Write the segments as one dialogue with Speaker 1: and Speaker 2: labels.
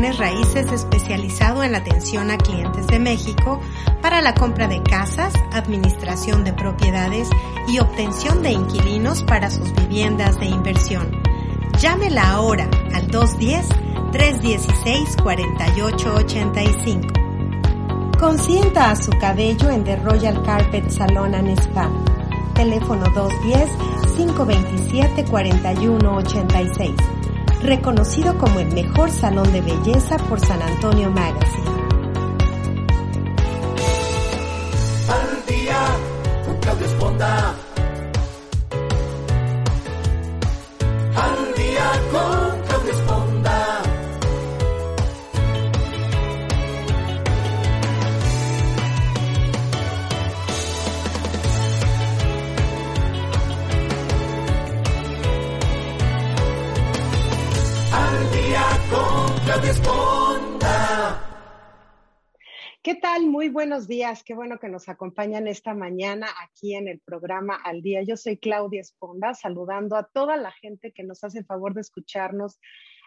Speaker 1: Bienes raíces especializado en la atención a clientes de México para la compra de casas, administración de propiedades y obtención de inquilinos para sus viviendas de inversión. Llámela ahora al 210-316-4885. Consienta a su cabello en The Royal Carpet Salon and Spa. Teléfono 210-527-4186. Reconocido como el mejor salón de belleza por San Antonio Magazine.
Speaker 2: Buenos días. Qué bueno que nos acompañan esta mañana aquí en el programa Al Día. Yo soy Claudia Esponda, saludando a toda la gente que nos hace el favor de escucharnos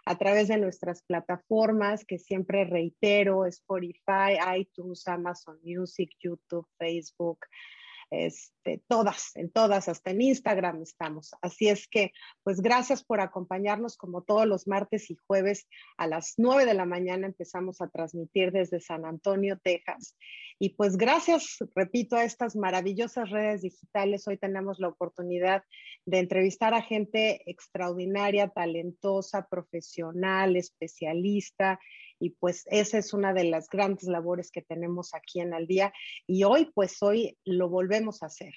Speaker 2: a través de nuestras plataformas, que siempre reitero, Spotify, iTunes, Amazon Music, YouTube, Facebook, este, todas, en todas, hasta en Instagram estamos. Así es que, pues gracias por acompañarnos como todos los martes y jueves a las 9 de la mañana empezamos a transmitir desde San Antonio, Texas. Y pues gracias, repito, a estas maravillosas redes digitales, hoy tenemos la oportunidad de entrevistar a gente extraordinaria, talentosa, profesional, especialista, y pues esa es una de las grandes labores que tenemos aquí en Al Día. Y hoy, pues hoy lo volvemos a hacer.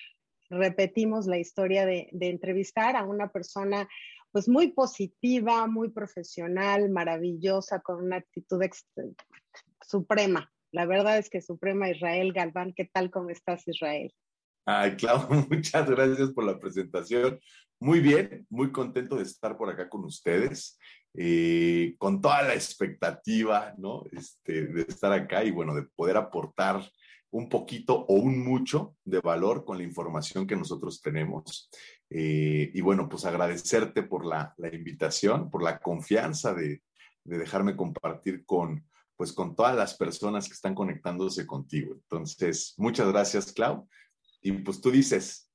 Speaker 2: Repetimos la historia de, entrevistar a una persona pues muy positiva, muy profesional, maravillosa, con una actitud suprema. La verdad es que suprema Israel Galván, ¿qué tal? ¿Cómo estás, Israel?
Speaker 3: Ay, Clau, muchas gracias por la presentación. Muy bien, muy contento de estar por acá con ustedes, eh, con toda la expectativa, ¿no? Este, de estar acá y bueno, de poder aportar un poquito o un mucho de valor con la información que nosotros tenemos. Eh, y bueno, pues agradecerte por la, la invitación, por la confianza de, de, dejarme compartir con, pues con todas las personas que están conectándose contigo. Entonces, muchas gracias, Clau. Y pues tú dices.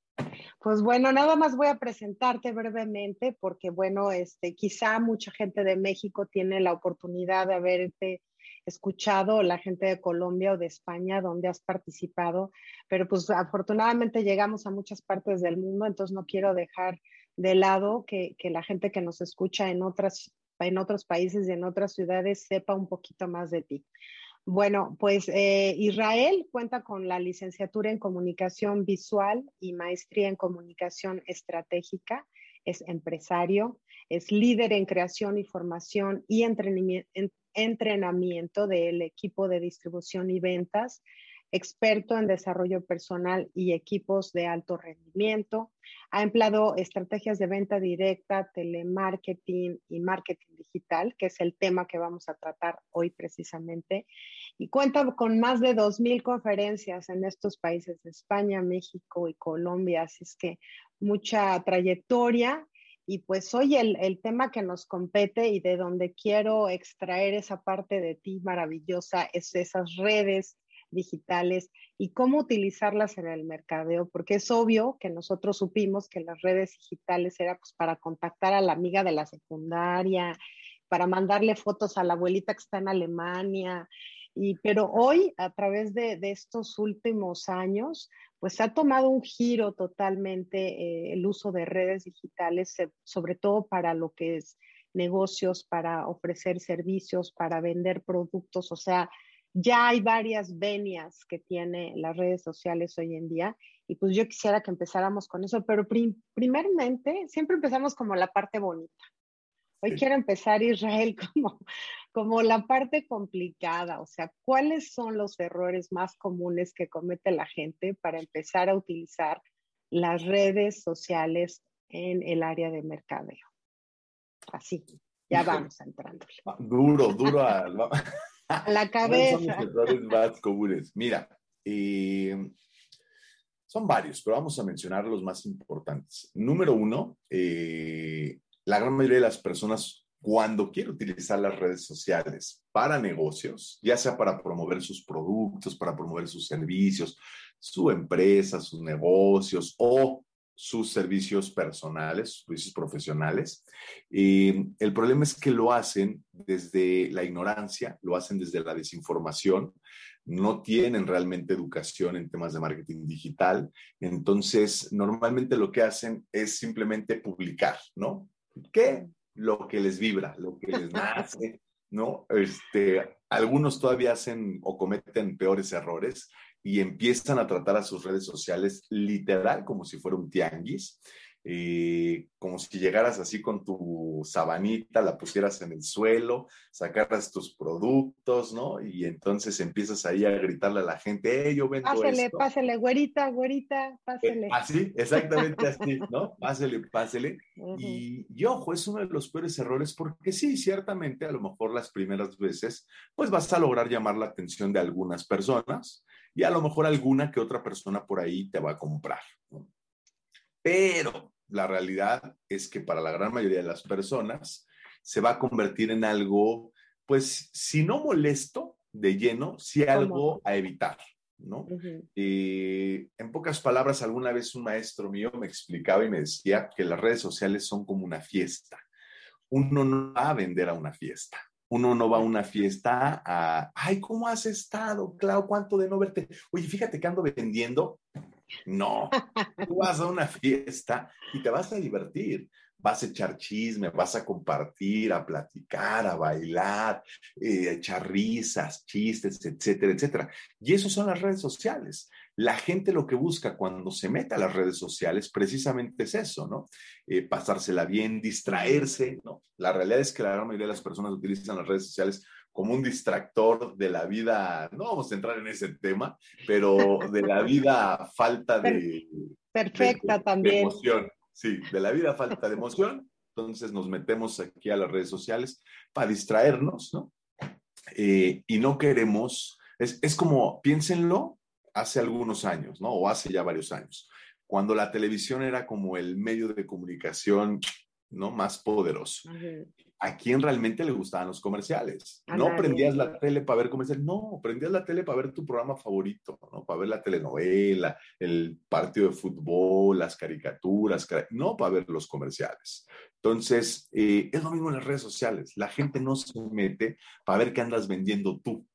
Speaker 2: Pues bueno, nada más voy a presentarte brevemente porque bueno, este, quizá mucha gente de México tiene la oportunidad de haberte escuchado, la gente de Colombia o de España donde has participado, pero pues afortunadamente llegamos a muchas partes del mundo, entonces no quiero dejar de lado que, que la gente que nos escucha en, otras, en otros países y en otras ciudades sepa un poquito más de ti. Bueno, pues eh, Israel cuenta con la licenciatura en comunicación visual y maestría en comunicación estratégica. Es empresario, es líder en creación y formación y entrenamiento del equipo de distribución y ventas, experto en desarrollo personal y equipos de alto rendimiento. Ha empleado estrategias de venta directa, telemarketing y marketing digital, que es el tema que vamos a tratar hoy precisamente. Y cuenta con más de 2.000 conferencias en estos países de España, México y Colombia. Así es que mucha trayectoria. Y pues hoy el, el tema que nos compete y de donde quiero extraer esa parte de ti maravillosa es esas redes digitales y cómo utilizarlas en el mercadeo, porque es obvio que nosotros supimos que las redes digitales era pues para contactar a la amiga de la secundaria, para mandarle fotos a la abuelita que está en Alemania, y, pero hoy, a través de, estos últimos años, pues ha tomado un giro totalmente eh, el uso de redes digitales, sobre todo para lo que es negocios, para ofrecer servicios, para vender productos, o sea, ya hay varias venias que tiene las redes sociales hoy en día y pues yo quisiera que empezáramos con eso, pero prim primeramente siempre empezamos como la parte bonita. Hoy sí. quiero empezar, Israel, como, como la parte complicada, o sea, ¿cuáles son los errores más comunes que comete la gente para empezar a utilizar las redes sociales en el área de mercadeo? Así, ya vamos entrando.
Speaker 3: Duro, duro a...
Speaker 2: La cabeza.
Speaker 3: Son los errores más comunes. Mira, eh, son varios, pero vamos a mencionar los más importantes. Número uno, eh, la gran mayoría de las personas cuando quiere utilizar las redes sociales para negocios, ya sea para promover sus productos, para promover sus servicios, su empresa, sus negocios o sus servicios personales, sus servicios profesionales. Eh, el problema es que lo hacen desde la ignorancia, lo hacen desde la desinformación, no tienen realmente educación en temas de marketing digital. Entonces, normalmente lo que hacen es simplemente publicar, ¿no? ¿Qué? Lo que les vibra, lo que les nace, ¿no? Este, algunos todavía hacen o cometen peores errores y empiezan a tratar a sus redes sociales literal como si fuera un tianguis eh, como si llegaras así con tu sabanita, la pusieras en el suelo, sacaras tus productos, ¿no? Y entonces empiezas ahí a gritarle a la gente, ¡eh, yo vendo
Speaker 2: Pásele,
Speaker 3: esto!
Speaker 2: pásele, güerita, güerita, pásele.
Speaker 3: Eh, así, exactamente así, ¿no? Pásele, pásele.
Speaker 2: Ujú.
Speaker 3: Y, y ojo, es uno de los peores errores porque sí, ciertamente, a lo mejor las primeras veces, pues vas a lograr llamar la atención de algunas personas y a lo mejor alguna que otra persona por ahí te va a comprar. ¿no? Pero la realidad es que para la gran mayoría de las personas se va a convertir en algo, pues, si no molesto de lleno, sí algo a evitar, ¿no? Eh, en pocas palabras, alguna vez un maestro mío me explicaba y me decía que las redes sociales son como una fiesta. Uno no va a vender a una fiesta. Uno no va a una fiesta a, ay, ¿cómo has estado? Clau, ¿cuánto de no verte? Oye, fíjate que ando vendiendo. No, tú vas a una fiesta y te vas a divertir. Vas a echar chisme, vas a compartir, a platicar, a bailar, eh, a echar risas, chistes, etcétera, etcétera. Y eso son las redes sociales. La gente lo que busca cuando se mete a las redes sociales precisamente es eso, ¿no? Eh, pasársela bien, distraerse, ¿no? La realidad es que la gran mayoría de las personas utilizan las redes sociales como un distractor de la vida, no vamos a entrar en ese tema, pero de la vida falta de,
Speaker 2: Perfecta
Speaker 3: de- de
Speaker 2: también.
Speaker 3: emoción. Sí, de la vida falta de emoción. Entonces nos metemos aquí a las redes sociales para distraernos, ¿no? Eh, y no queremos, es, es como, piénsenlo, hace algunos años, ¿no? O hace ya varios años, cuando la televisión era como el medio de comunicación, ¿no? Más poderoso. ¿A quién realmente le gustaban los comerciales?
Speaker 2: A
Speaker 3: no
Speaker 2: nadie.
Speaker 3: prendías la tele para ver comerciales, no, prendías la tele para ver tu programa favorito, ¿no? Para ver la telenovela, el partido de fútbol, las caricaturas, no para ver los comerciales. Entonces, eh, es lo mismo en las redes sociales. La gente no se mete para ver qué andas vendiendo tú.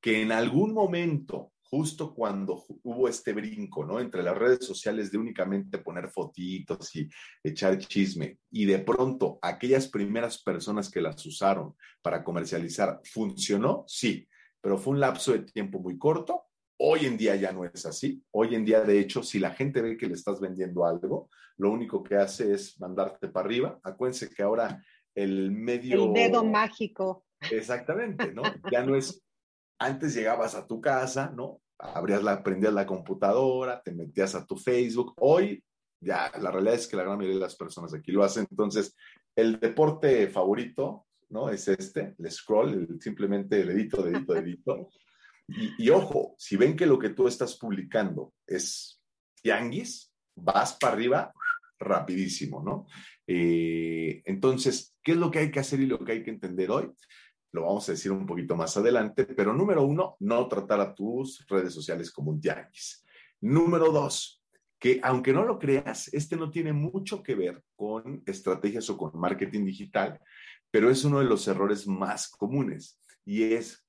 Speaker 3: Que en algún momento, justo cuando hubo este brinco, ¿no? Entre las redes sociales de únicamente poner fotitos y echar chisme, y de pronto aquellas primeras personas que las usaron para comercializar, ¿funcionó? Sí, pero fue un lapso de tiempo muy corto. Hoy en día ya no es así. Hoy en día, de hecho, si la gente ve que le estás vendiendo algo, lo único que hace es mandarte para arriba. Acuérdense que ahora el medio...
Speaker 2: El dedo mágico.
Speaker 3: Exactamente, ¿no? Ya no es, antes llegabas a tu casa, ¿no? Abrías la, prendías la computadora, te metías a tu Facebook. Hoy, ya, la realidad es que la gran mayoría de las personas aquí lo hacen. Entonces, el deporte favorito, ¿no? Es este, el scroll, el, simplemente dedito, dedito, dedito. Y, y ojo, si ven que lo que tú estás publicando es tianguis, vas para arriba rapidísimo, ¿no? Eh, entonces, ¿qué es lo que hay que hacer y lo que hay que entender hoy? Lo vamos a decir un poquito más adelante, pero número uno, no tratar a tus redes sociales como un tianguis. Número dos, que aunque no lo creas, este no tiene mucho que ver con estrategias o con marketing digital, pero es uno de los errores más comunes y es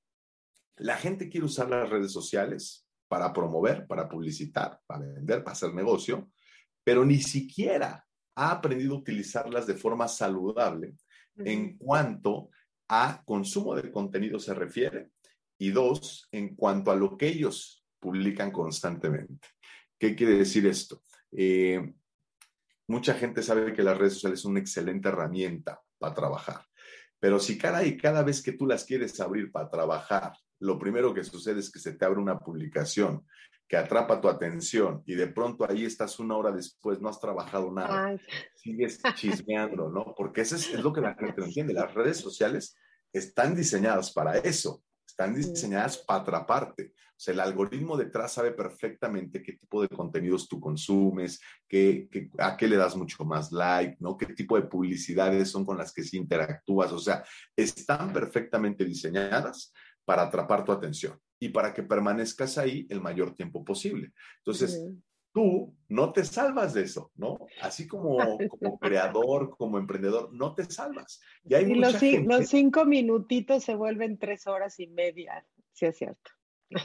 Speaker 3: la gente quiere usar las redes sociales para promover, para publicitar, para vender, para hacer negocio, pero ni siquiera ha aprendido a utilizarlas de forma saludable en cuanto a consumo de contenido se refiere y dos, en cuanto a lo que ellos publican constantemente. ¿Qué quiere decir esto? Eh, mucha gente sabe que las redes sociales son una excelente herramienta para trabajar, pero si cada y cada vez que tú las quieres abrir para trabajar, lo primero que sucede es que se te abre una publicación que atrapa tu atención y de pronto ahí estás una hora después, no has trabajado nada,
Speaker 2: Ay,
Speaker 3: sigues chismeando, ¿no? Porque eso es, es lo que la gente no entiende. Las redes sociales están diseñadas para eso. están diseñadas para atraparte. O sea, el algoritmo detrás sabe perfectamente qué tipo de contenidos tú consumes, qué, a qué le das mucho más like, ¿no? Qué tipo de publicidades son con las que sí interactúas. O sea, están perfectamente diseñadas para atrapar tu atención y para que permanezcas ahí el mayor tiempo posible. Entonces, tú no te salvas de eso, ¿no? Así como, como creador, como emprendedor, no te salvas.
Speaker 2: Y, hay los, los, cinco minutitos se vuelven tres horas y media, si es cierto.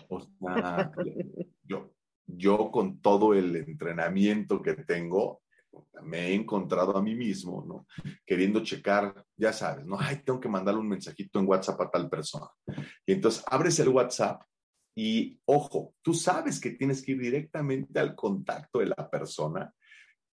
Speaker 3: O sea, yo, yo con todo el entrenamiento que tengo, me he encontrado a mí mismo, ¿no? Queriendo checar, ya sabes, ¿no? Ay, tengo que mandarle un mensajito en WhatsApp a tal persona. Y entonces abres el WhatsApp y ojo, tú sabes que tienes que ir directamente al contacto de la persona,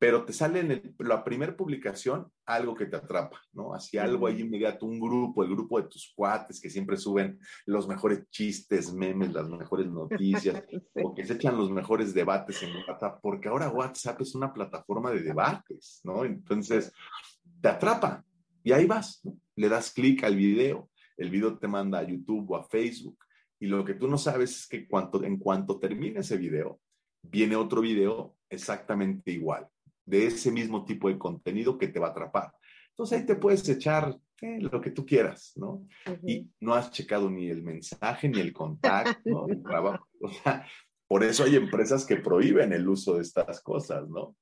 Speaker 3: pero te sale en la primera publicación algo que te atrapa, ¿no? Así algo ahí inmediato, un grupo, el grupo de tus cuates que siempre suben los mejores chistes, memes, las mejores noticias, o que se echan los mejores debates en WhatsApp, porque ahora WhatsApp es una plataforma de debates, ¿no? Entonces, te atrapa y ahí vas, ¿no? Le das clic al video, el video te manda a YouTube o a Facebook y lo que tú no sabes es que cuanto, en cuanto termine ese video, viene otro video exactamente igual, de ese mismo tipo de contenido que te va a atrapar. Entonces ahí te puedes echar eh, lo que tú quieras, ¿no? Y no has checado ni el mensaje, ni el contacto, ¿no? O sea, por eso hay empresas que prohíben el uso de estas cosas, ¿no?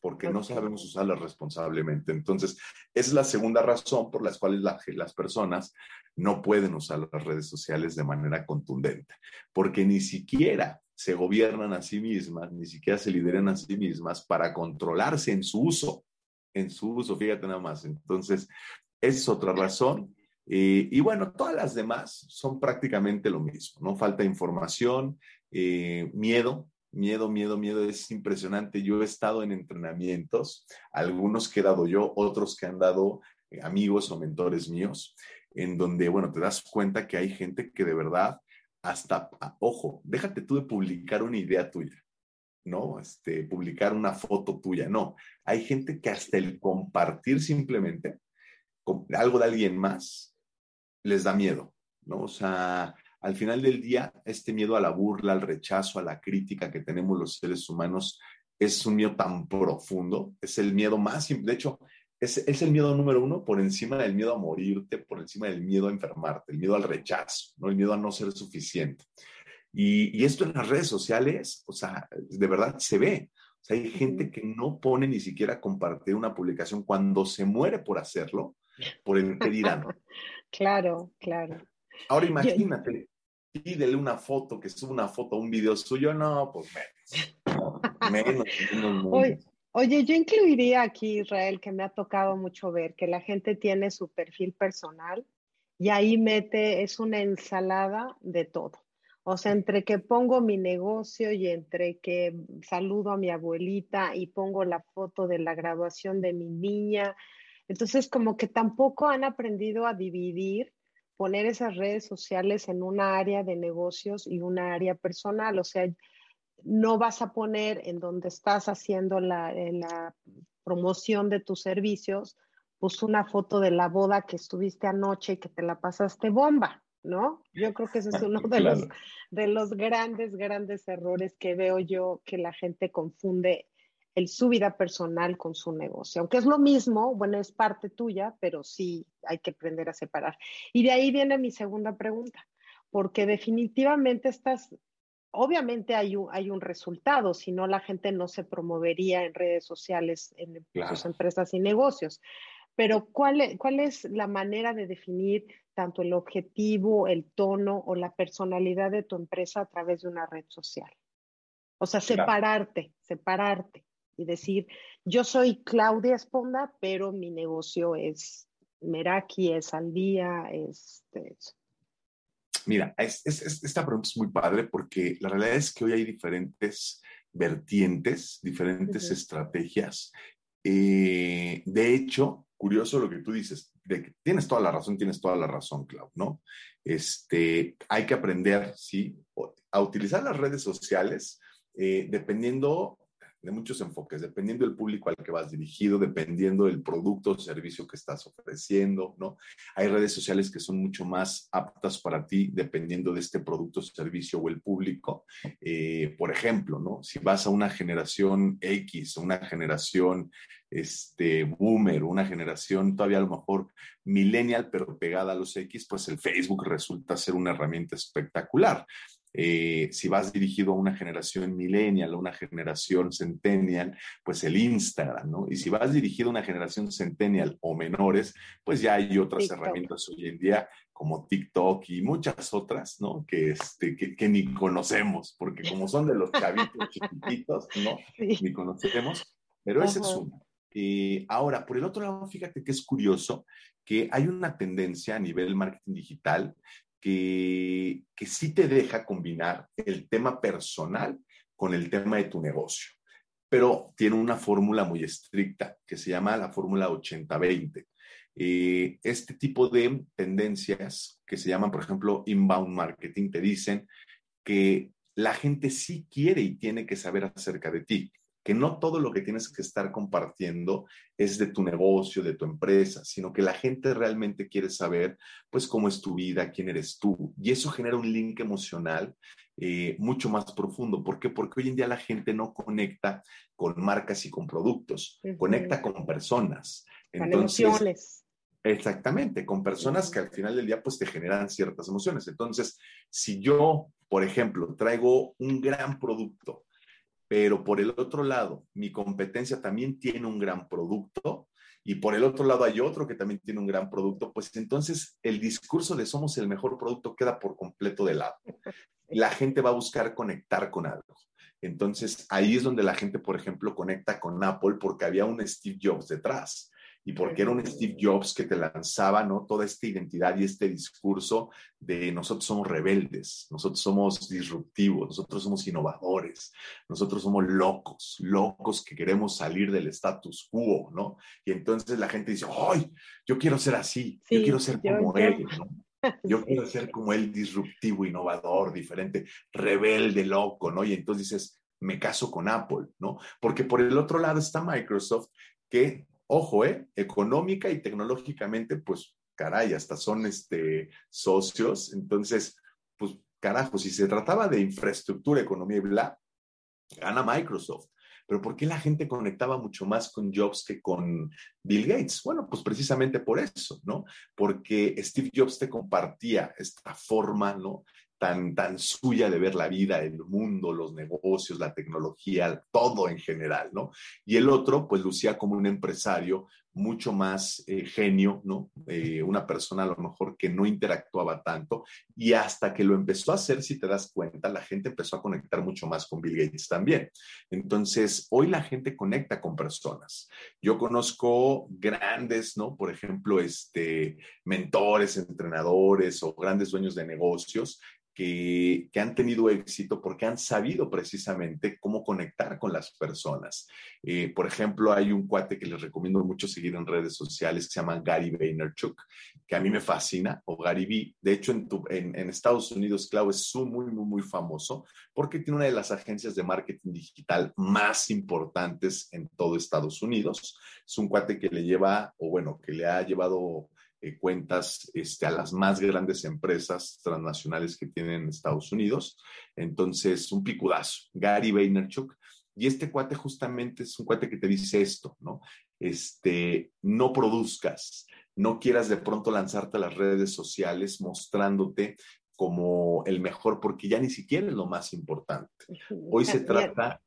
Speaker 3: Porque no sabemos usarlas responsablemente. Entonces, es la segunda razón por la cual las personas no pueden usar las redes sociales de manera contundente, porque ni siquiera se gobiernan a sí mismas, ni siquiera se lideran a sí mismas para controlarse en su uso, en su uso, fíjate nada más. Entonces, es otra razón. Y bueno, todas las demás son prácticamente lo mismo, ¿no? Falta información, eh, miedo, miedo, miedo, miedo, es impresionante. Yo he estado en entrenamientos, algunos que he dado yo, otros que han dado eh, amigos o mentores míos, en donde, bueno, te das cuenta que hay gente que de verdad, hasta, ah, ojo, déjate tú de publicar una idea tuya, ¿no? Este, publicar una foto tuya, no. Hay gente que hasta el compartir simplemente algo de alguien más les da miedo, ¿no? O sea, al final del día, este miedo a la burla, al rechazo, a la crítica que tenemos los seres humanos es un miedo tan profundo, es el miedo más, de hecho, es, el miedo número uno por encima del miedo a morirte, por encima del miedo a enfermarte, el miedo al rechazo, ¿no? el miedo a no ser suficiente. Y, esto en las redes sociales, o sea, de verdad se ve. O sea, hay gente que no pone ni siquiera compartir una publicación cuando se muere por hacerlo, por el que dirán.
Speaker 2: claro, claro.
Speaker 3: Ahora imagínate, pídele una foto, que suba una foto, un video suyo, no, pues menos. menos, menos.
Speaker 2: Oye, yo incluiría aquí, Israel, que me ha tocado mucho ver que la gente tiene su perfil personal y ahí mete, es una ensalada de todo. O sea, entre que pongo mi negocio y entre que saludo a mi abuelita y pongo la foto de la graduación de mi niña. Entonces, como que tampoco han aprendido a dividir, poner esas redes sociales en una área de negocios y una área personal. O sea, no vas a poner en donde estás haciendo la, la, promoción de tus servicios, pues una foto de la boda que estuviste anoche y que te la pasaste bomba, ¿no? Yo creo que ese es uno de, los, de los grandes, grandes errores que veo yo que la gente confunde el su vida personal con su negocio. Aunque es lo mismo, bueno, es parte tuya, pero sí hay que aprender a separar. Y de ahí viene mi segunda pregunta, porque definitivamente estas obviamente hay un, hay un resultado, si no la gente no se promovería en redes sociales en sus empresas y negocios. Pero ¿cuál, e, ¿cuál es la manera de definir tanto el objetivo, el tono o la personalidad de tu empresa a través de una red social? O sea, separarte, separarte y decir, yo soy Claudia Esponda, pero mi negocio es Meraki, es al día, es... Este,
Speaker 3: Mira, esta pregunta es muy padre porque la realidad es que hoy hay diferentes vertientes, diferentes estrategias. Eh, de hecho, curioso lo que tú dices, de tienes toda la razón, tienes toda la razón, Clau, ¿no? Este, hay que aprender, sí, a utilizar las redes sociales eh, dependiendo de muchos enfoques, dependiendo del público al que vas dirigido, dependiendo del producto o servicio que estás ofreciendo, ¿no? Hay redes sociales que son mucho más aptas para ti dependiendo de este producto, servicio o el público. Eh, por ejemplo, ¿no? Si vas a una generación X, una generación este, boomer, una generación todavía a lo mejor millennial, pero pegada a los X, pues el Facebook resulta ser una herramienta espectacular. Eh, si vas dirigido a una generación millennial, a una generación centennial, pues el Instagram, ¿no? Y si vas dirigido a una generación centennial o menores, pues ya hay otras herramientas hoy en día como TikTok y muchas otras, ¿no? Que, este, que, ni conocemos, porque como son de los chavitos chiquititos, ¿no? Ni conocemos, pero ese es uno. Eh, ahora, por el otro lado, fíjate que es curioso que hay una tendencia a nivel marketing digital que, que sí te deja combinar el tema personal con el tema de tu negocio, pero tiene una fórmula muy estricta que se llama la fórmula 80-20. Eh, este tipo de tendencias que se llaman, por ejemplo, inbound marketing, te dicen que la gente sí quiere y tiene que saber acerca de ti que no todo lo que tienes que estar compartiendo es de tu negocio, de tu empresa, sino que la gente realmente quiere saber, pues, cómo es tu vida, quién eres tú. Y eso genera un link emocional eh, mucho más profundo. ¿Por qué? Porque hoy en día la gente no conecta con marcas y con productos, conecta con personas.
Speaker 2: Con emociones.
Speaker 3: Exactamente, con personas que al final del día pues te generan ciertas emociones. Entonces, si yo, por ejemplo, traigo un gran producto, pero por el otro lado, mi competencia también tiene un gran producto y por el otro lado hay otro que también tiene un gran producto, pues entonces el discurso de somos el mejor producto queda por completo de lado. La gente va a buscar conectar con algo. Entonces ahí es donde la gente, por ejemplo, conecta con Apple porque había un Steve Jobs detrás y porque era un Steve Jobs que te lanzaba, ¿no? Toda esta identidad y este discurso de nosotros somos rebeldes, nosotros somos disruptivos, nosotros somos innovadores, nosotros somos locos, locos que queremos salir del status quo, ¿no? Y entonces la gente dice, ¡ay! Yo quiero ser así, yo quiero ser como él, ¿no? Yo quiero ser como él, disruptivo, innovador, diferente, rebelde, loco, ¿no? Y entonces dices, me caso con Apple, ¿no? Porque por el otro lado está Microsoft, que ojo, ¿eh? económica y tecnológicamente, pues, caray, hasta son este, socios. Entonces, pues, carajo, si se trataba de infraestructura, economía y bla, gana Microsoft. Pero ¿por qué la gente conectaba mucho más con Jobs que con Bill Gates? Bueno, pues precisamente por eso, ¿no? Porque Steve Jobs te compartía esta forma, ¿no? Tan, tan suya de ver la vida, el mundo, los negocios, la tecnología, todo en general, ¿no? Y el otro, pues lucía como un empresario mucho más eh, genio, ¿no? Eh, una persona a lo mejor que no interactuaba tanto y hasta que lo empezó a hacer, si te das cuenta, la gente empezó a conectar mucho más con Bill Gates también. Entonces, hoy la gente conecta con personas. Yo conozco grandes, ¿no? Por ejemplo, este, mentores, entrenadores o grandes dueños de negocios que, han tenido éxito porque han sabido precisamente cómo conectar con las personas. Eh, por ejemplo, hay un cuate que les recomiendo mucho seguir en redes sociales que se llama Gary Vaynerchuk, que a mí me fascina, o Gary V. De hecho, en, Estados Unidos, Clau es muy, muy, muy famoso porque tiene una de las agencias de marketing digital más importantes en todo Estados Unidos. Es un cuate que le lleva, o bueno, que le ha llevado eh, cuentas este, a las más grandes empresas transnacionales que tienen en Estados Unidos. Entonces, un picudazo, Gary Vaynerchuk. Y este cuate justamente es un cuate que te dice esto, ¿no? Este, no produzcas, no quieras de pronto lanzarte a las redes sociales mostrándote como el mejor, porque ya ni siquiera es lo más importante. Hoy se trata...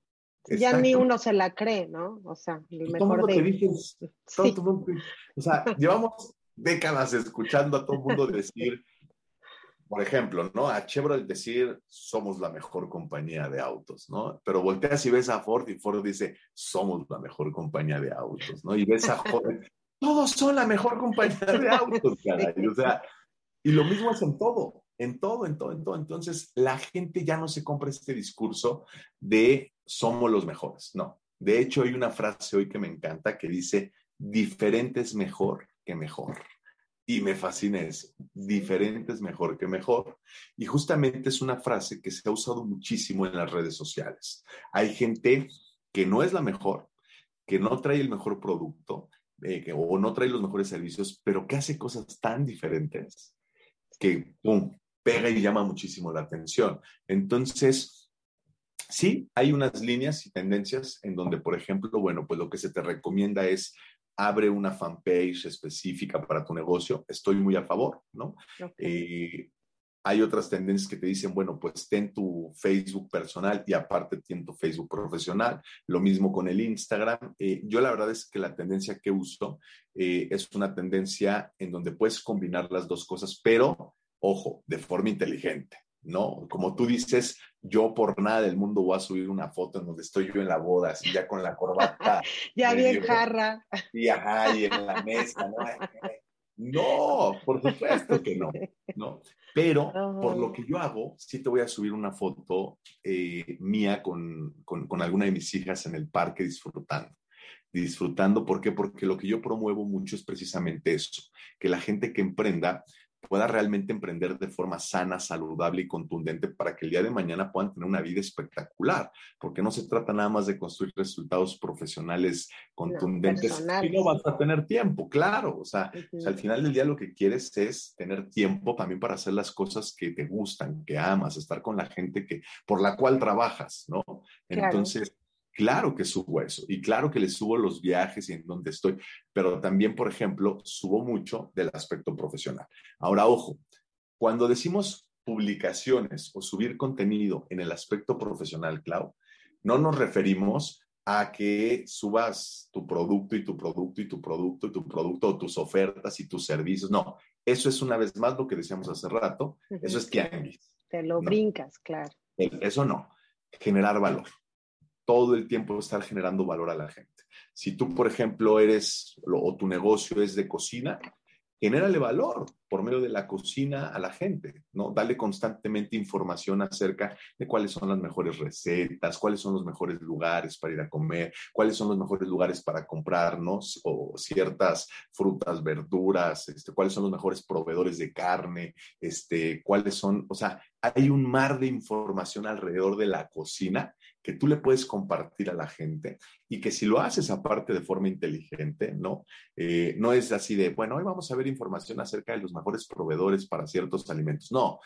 Speaker 2: Ya ni uno se la cree, ¿no? O sea, el mejor de...
Speaker 3: Dices, todo o sea, llevamos décadas escuchando a todo el mundo decir, por ejemplo, ¿no? A Chevrolet decir, somos la mejor compañía de autos, ¿no? Pero volteas y ves a Ford y Ford dice, somos la mejor compañía de autos, ¿no? Y ves a Ford, todos son la mejor compañía de autos, caray. O sea, y lo mismo es en todo, en todo, en todo, en todo. Entonces, la gente ya no se compra este discurso de somos los mejores, no. De hecho, hay una frase hoy que me encanta que dice, diferente es mejor que mejor. Y me fascina eso, diferente mejor que mejor. Y justamente es una frase que se ha usado muchísimo en las redes sociales. Hay gente que no es la mejor, que no trae el mejor producto eh, o no trae los mejores servicios, pero que hace cosas tan diferentes que, pega y llama muchísimo la atención. Entonces, sí, hay unas líneas y tendencias en donde, por ejemplo, bueno, pues lo que se te recomienda es abre una fanpage específica para tu negocio. Estoy muy a favor, ¿no? Eh, hay otras tendencias que te dicen, bueno, pues ten tu Facebook personal y aparte ten tu Facebook profesional. Lo mismo con el Instagram. Eh, yo la verdad es que la tendencia que uso eh, es una tendencia en donde puedes combinar las dos cosas, pero, ojo, de forma inteligente. ¿No? Como tú dices, yo por nada del mundo voy a subir una foto en donde estoy yo en la boda, así ya con la corbata.
Speaker 2: ya bien jarra.
Speaker 3: Y ajá, y en la mesa, ¿no? No, por supuesto que no, ¿no? Pero por lo que yo hago, sí te voy a subir una foto eh, mía con, con, con, alguna de mis hijas en el parque disfrutando. Disfrutando, ¿por qué? Porque lo que yo promuevo mucho es precisamente eso, que la gente que emprenda pueda realmente emprender de forma sana, saludable y contundente para que el día de mañana puedan tener una vida espectacular, porque no se trata nada más de construir resultados profesionales contundentes y no vas a tener tiempo, claro, o sea, al final del día lo que quieres es tener tiempo también para hacer las cosas que te gustan, que amas, estar con la gente que por la cual trabajas, ¿no? Entonces, Claro que subo eso y claro que le subo los viajes y en donde estoy, pero también, por ejemplo, subo mucho del aspecto profesional. Ahora, ojo, cuando decimos publicaciones o subir contenido en el aspecto profesional, Clau, no nos referimos a que subas tu producto y tu producto y tu producto y tu producto o tus ofertas y tus servicios. No, eso es una vez más lo que decíamos hace rato, eso es que
Speaker 2: Te lo brincas, claro.
Speaker 3: Eso no, generar valor todo el tiempo estar generando valor a la gente. Si tú, por ejemplo, eres o tu negocio es de cocina, genérale valor por medio de la cocina a la gente, ¿no? Dale constantemente información acerca de cuáles son las mejores recetas, cuáles son los mejores lugares para ir a comer, cuáles son los mejores lugares para comprarnos o ciertas frutas, verduras, este, cuáles son los mejores proveedores de carne, este, cuáles son, o sea, hay un mar de información alrededor de la cocina que tú le puedes compartir a la gente y que si lo haces aparte de forma inteligente, ¿no? Eh, no es así de, bueno, hoy vamos a ver información acerca de los mejores proveedores para ciertos alimentos. No,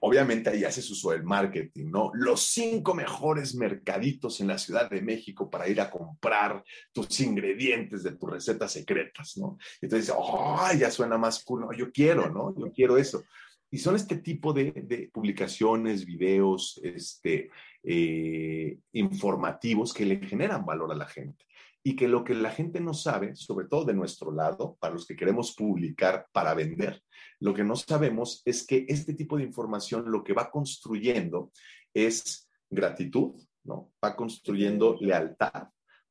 Speaker 3: obviamente ahí haces uso del marketing, ¿no? Los cinco mejores mercaditos en la Ciudad de México para ir a comprar tus ingredientes de tus recetas secretas, ¿no? Entonces, oh, ya suena más cool, yo quiero, ¿no? Yo quiero eso. Y son este tipo de, de publicaciones, videos, este, eh, informativos que le generan valor a la gente. Y que lo que la gente no sabe, sobre todo de nuestro lado, para los que queremos publicar para vender, lo que no sabemos es que este tipo de información lo que va construyendo es gratitud, ¿no? Va construyendo lealtad,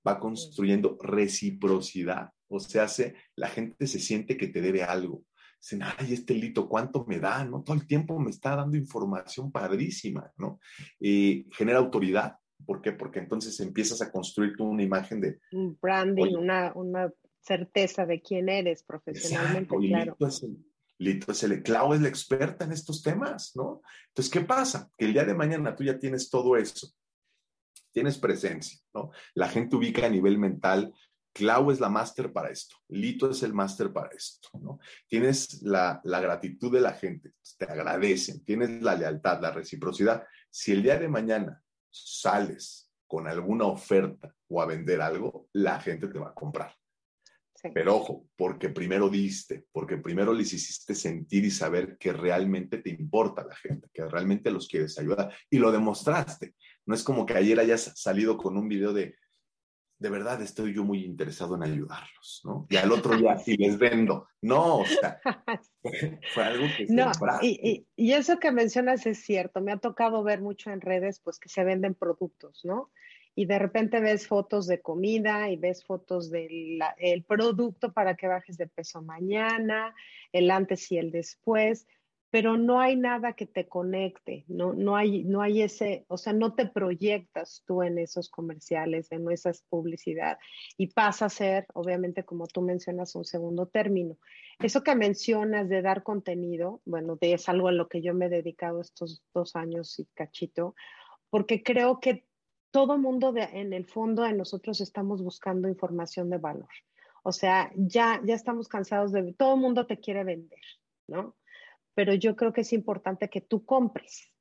Speaker 3: va construyendo reciprocidad. O sea, la gente se siente que te debe algo dicen, ay, este lito, ¿cuánto me da? ¿No? Todo el tiempo me está dando información padrísima, ¿no? Y genera autoridad. ¿Por qué? Porque entonces empiezas a construir tú una imagen de...
Speaker 2: Un branding, una, una, certeza de quién eres profesionalmente, claro.
Speaker 3: Lito es, el, Lito es el, Clau es la experta en estos temas, ¿no? Entonces, ¿qué pasa? Que el día de mañana tú ya tienes todo eso tienes presencia, ¿no? La gente ubica a nivel mental Clau es la máster para esto, Lito es el máster para esto, ¿no? Tienes la, la, gratitud de la gente, te agradecen, tienes la lealtad, la reciprocidad. Si el día de mañana sales con alguna oferta o a vender algo, la gente te va a comprar. Pero ojo, porque primero diste, porque primero les hiciste sentir y saber que realmente te importa la gente, que realmente los quieres ayudar y lo demostraste. No es como que ayer hayas salido con un video de de verdad estoy yo muy interesado en ayudarlos, ¿no? Y al otro día sí les vendo. No, o sea, fue, algo que...
Speaker 2: No, y, y, eso que mencionas es cierto. Me ha tocado ver mucho en redes, pues que se venden productos, ¿no? Y de repente ves fotos de comida y ves fotos del el producto para que bajes de peso mañana, el antes y el después pero no hay nada que te conecte, no, no, hay, no hay ese, o sea, no te proyectas tú en esos comerciales, en esas publicidad y pasa a ser, obviamente, como tú mencionas, un segundo término. Eso que mencionas de dar contenido, bueno, de, es algo a lo que yo me he dedicado estos dos años y cachito, porque creo que todo mundo de, en el fondo en nosotros estamos buscando información de valor. O sea, ya, ya estamos cansados de, todo mundo te quiere vender, ¿no? Pero yo creo que es importante que tú compres,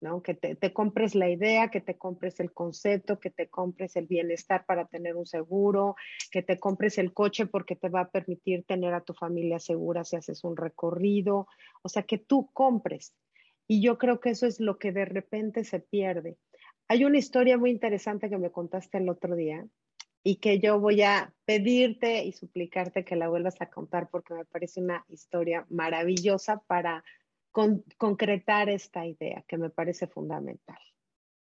Speaker 2: ¿no? Que te, te, compres la idea, que te compres el concepto, que te compres el bienestar para tener un seguro, que te compres el coche porque te va a permitir tener a tu familia segura si haces un recorrido, o sea, que tú compres. Y yo creo que eso es lo que de repente se pierde. Hay una historia muy interesante que me contaste el otro día y que yo voy a pedirte y suplicarte que la vuelvas a contar porque me parece una historia maravillosa para con, concretar esta idea que me parece fundamental.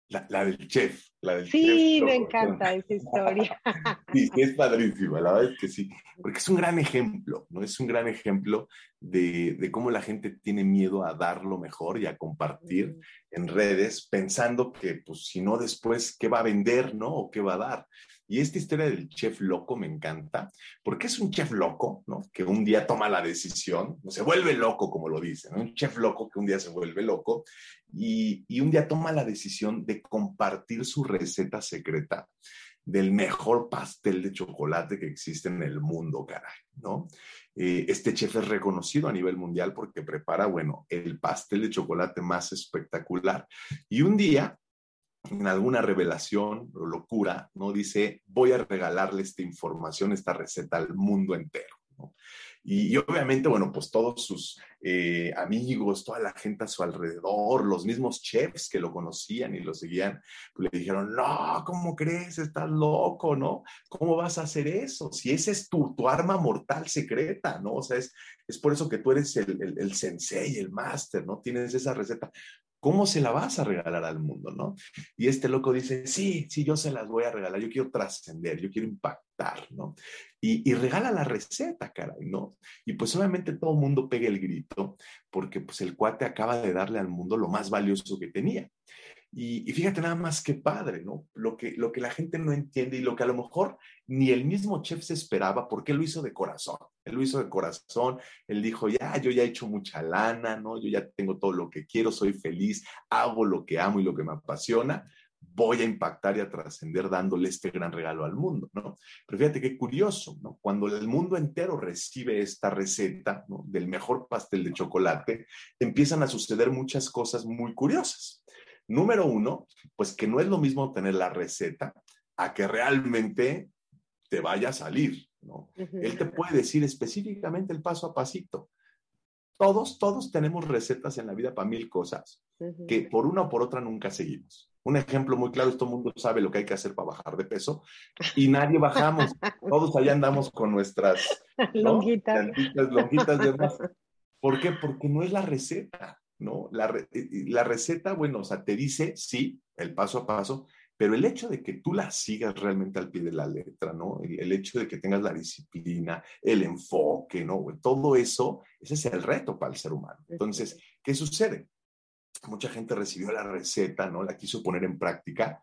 Speaker 3: La, del chef, la del
Speaker 2: sí, me encanta esa historia.
Speaker 3: sí, es padrísima, la verdad es que sí, porque es un gran ejemplo, ¿no? Es un gran ejemplo de, de cómo la gente tiene miedo a dar lo mejor y a compartir mm. en redes, pensando que, pues, si no, después, ¿qué va a vender, no? ¿O qué va a dar? Y esta historia del chef loco me encanta, porque es un chef loco, ¿no? Que un día toma la decisión, se vuelve loco, como lo dicen, ¿no? Un chef loco que un día se vuelve loco y, y un día toma la decisión de compartir su receta secreta del mejor pastel de chocolate que existe en el mundo, caray, ¿no? Eh, este chef es reconocido a nivel mundial porque prepara, bueno, el pastel de chocolate más espectacular. Y un día en alguna revelación o locura, ¿no? Dice, voy a regalarle esta información, esta receta al mundo entero. ¿no? Y, obviamente, bueno, pues todos sus eh, amigos, toda la gente a su alrededor, los mismos chefs que lo conocían y lo seguían, pues le dijeron, no, ¿cómo crees? Estás loco, ¿no? ¿Cómo vas a hacer eso? Si esa es tu, tu arma mortal secreta, ¿no? O sea, es, es por eso que tú eres el, el, el sensei, el máster, ¿no? Tienes esa receta. ¿Cómo se la vas a regalar al mundo, no? Y este loco dice, sí, sí, yo se las voy a regalar, yo quiero trascender, yo quiero impactar, ¿no? Y, regala la receta, caray, ¿no? Y pues obviamente todo el mundo pega el grito porque pues el cuate acaba de darle al mundo lo más valioso que tenía. Y, fíjate nada más que padre, ¿no? Lo que, lo que la gente no entiende y lo que a lo mejor ni el mismo chef se esperaba, porque él lo hizo de corazón. Él lo hizo de corazón. Él dijo, ya, yo ya he hecho mucha lana, ¿no? Yo ya tengo todo lo que quiero, soy feliz, hago lo que amo y lo que me apasiona. Voy a impactar y a trascender dándole este gran regalo al mundo, ¿no? Pero fíjate qué curioso, ¿no? Cuando el mundo entero recibe esta receta del mejor pastel de chocolate, empiezan a suceder muchas cosas muy curiosas. Número uno, pues que no es lo mismo tener la receta a que realmente te vaya a salir, ¿no? Uh -huh. Él te puede decir específicamente el paso a pasito. Todos, todos tenemos recetas en la vida para mil cosas uh -huh. que por una o por otra nunca seguimos. Un ejemplo muy claro, todo el mundo sabe lo que hay que hacer para bajar de peso y nadie bajamos. Todos allá andamos con nuestras
Speaker 2: ¿no? lonjitas.
Speaker 3: lonjitas de más. ¿Por qué? Porque no es la receta. ¿No? La, la, receta, bueno, o sea, te dice, sí, el paso a paso, pero el hecho de que tú la sigas realmente al pie de la letra, ¿no? El, el hecho de que tengas la disciplina, el enfoque, ¿no? Todo eso, ese es el reto para el ser humano. Entonces, ¿qué sucede? Mucha gente recibió la receta, ¿no? La quiso poner en práctica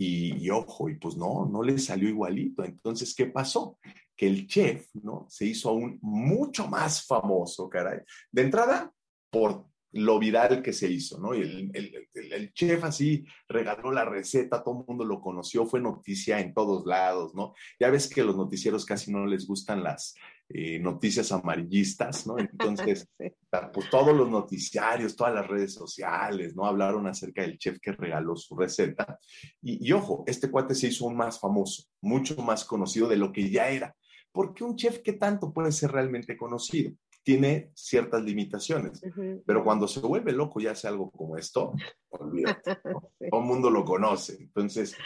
Speaker 3: y, y, ojo, y pues no, no le salió igualito. Entonces, ¿qué pasó? Que el chef, ¿no? Se hizo aún mucho más famoso, caray. De entrada, por lo viral que se hizo, ¿no? Y el, el, el, el, chef así regaló la receta, todo el mundo lo conoció, fue noticia en todos lados, ¿no? Ya ves que los noticieros casi no les gustan las eh, noticias amarillistas, ¿no? Entonces, sí. pues todos los noticiarios, todas las redes sociales, ¿no? Hablaron acerca del chef que regaló su receta. Y, y ojo, este cuate se hizo un más famoso, mucho más conocido de lo que ya era. Porque un chef que tanto puede ser realmente conocido tiene ciertas limitaciones, uh -huh. pero cuando se vuelve loco y hace algo como esto, olvídate, ¿no? sí. todo el mundo lo conoce. Entonces,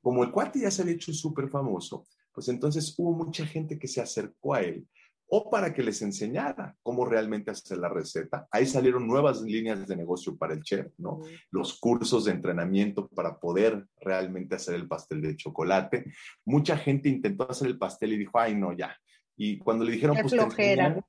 Speaker 3: como el cuate ya se había hecho súper famoso, pues entonces hubo mucha gente que se acercó a él o para que les enseñara cómo realmente hacer la receta. Ahí salieron nuevas líneas de negocio para el chef, ¿no? Uh -huh. Los cursos de entrenamiento para poder realmente hacer el pastel de chocolate. Mucha gente intentó hacer el pastel y dijo, ay, no, ya. Y cuando le dijeron,
Speaker 2: Qué
Speaker 3: pues
Speaker 2: flojera.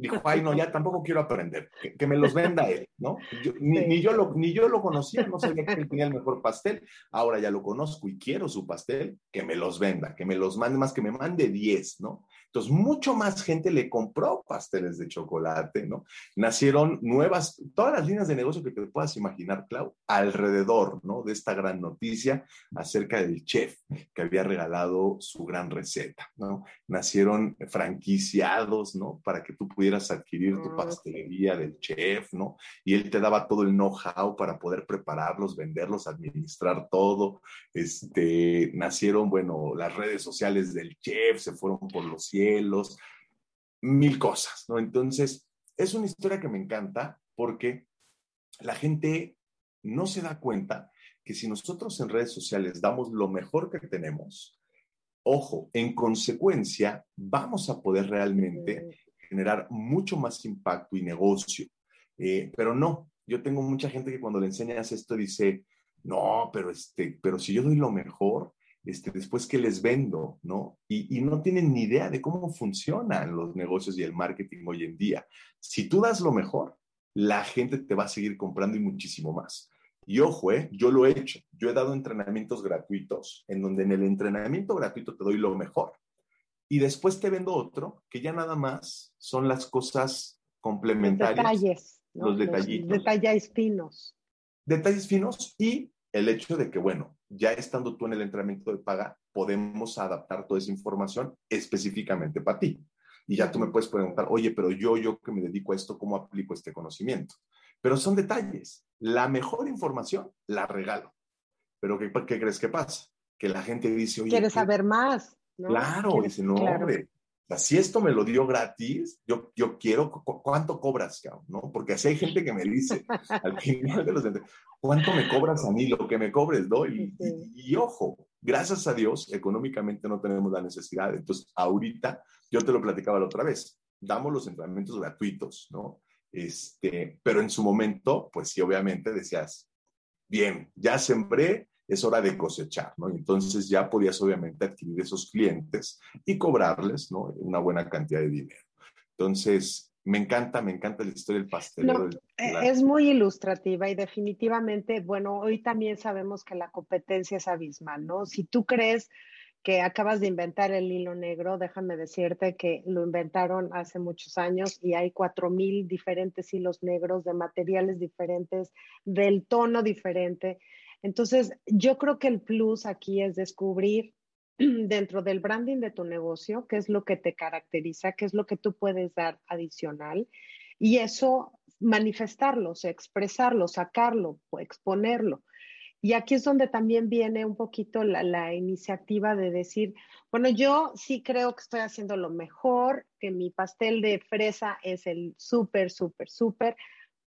Speaker 3: Dijo, ay, no, ya tampoco quiero aprender, que, me los venda él, ¿no? ni, yo lo, ni yo lo conocía, no sabía que él tenía el mejor pastel, ahora ya lo conozco y quiero su pastel, que me los venda, que me los mande más, que me mande 10, ¿no? Entonces, mucho más gente le compró pasteles de chocolate, ¿no? Nacieron nuevas, todas las líneas de negocio que te puedas imaginar, Clau, alrededor, ¿no? De esta gran noticia acerca del chef que había regalado su gran receta, ¿no? Nacieron franquiciados, ¿no? Para que tú pudieras adquirir tu ah, pastelería del chef, ¿no? Y él te daba todo el know-how para poder prepararlos, venderlos, administrar todo. Este, nacieron, bueno, las redes sociales del chef se fueron por los cielos cielos, mil cosas, ¿no? Entonces, es una historia que me encanta porque la gente no se da cuenta que si nosotros en redes sociales damos lo mejor que tenemos, ojo, en consecuencia, vamos a poder realmente generar mucho más impacto y negocio. Eh, pero no, yo tengo mucha gente que cuando le enseñas esto dice, no, pero, este, pero si yo doy lo mejor, este, después que les vendo, ¿no? Y, no tienen ni idea de cómo funcionan los negocios y el marketing hoy en día. Si tú das lo mejor, la gente te va a seguir comprando y muchísimo más. Y ojo, ¿eh? yo lo he hecho. Yo he dado entrenamientos gratuitos en donde en el entrenamiento gratuito te doy lo mejor. Y después te vendo otro que ya nada más son las cosas complementarias.
Speaker 2: Los detalles. Los detallitos. detalles finos.
Speaker 3: Detalles finos y el hecho de que, bueno, ya estando tú en el entrenamiento de paga, podemos adaptar toda esa información específicamente para ti. Y ya tú me puedes preguntar, oye, pero yo, yo que me dedico a esto, ¿cómo aplico este conocimiento? Pero son detalles. La mejor información la regalo. Pero ¿qué, qué crees que pasa? Que la gente dice, oye.
Speaker 2: Quieres saber más.
Speaker 3: Claro, dice, no, hombre, si esto me lo dio gratis, yo, yo quiero, ¿cuánto cobras, ¿no? Porque así hay gente que me dice, al final de los ¿cuánto me cobras a mí? Lo que me cobres doy. Y, ojo, gracias a Dios, económicamente no tenemos la necesidad. Entonces, ahorita, yo te lo platicaba la otra vez, damos los entrenamientos gratuitos, ¿no? Este, pero en su momento, pues sí, obviamente decías, bien, ya sembré, es hora de cosechar, ¿no? Entonces ya podías obviamente adquirir esos clientes y cobrarles, ¿no? Una buena cantidad de dinero. Entonces, me encanta, me encanta la historia del pastelero.
Speaker 2: E, es muy ilustrativa y definitivamente, bueno, hoy también sabemos que la competencia es abismal, ¿no? Si tú crees que acabas de inventar el hilo negro, déjame decirte que lo inventaron hace muchos años y hay cuatro mil diferentes hilos negros de materiales diferentes, del tono diferente. Entonces, yo creo que el plus aquí es descubrir dentro del branding de tu negocio qué es lo que te caracteriza, qué es lo que tú puedes dar adicional y eso manifestarlo, expresarlo, sacarlo, exponerlo. Y aquí es donde también viene un poquito la, la, iniciativa de decir, bueno, yo sí creo que estoy haciendo lo mejor, que mi pastel de fresa es el súper, súper, súper,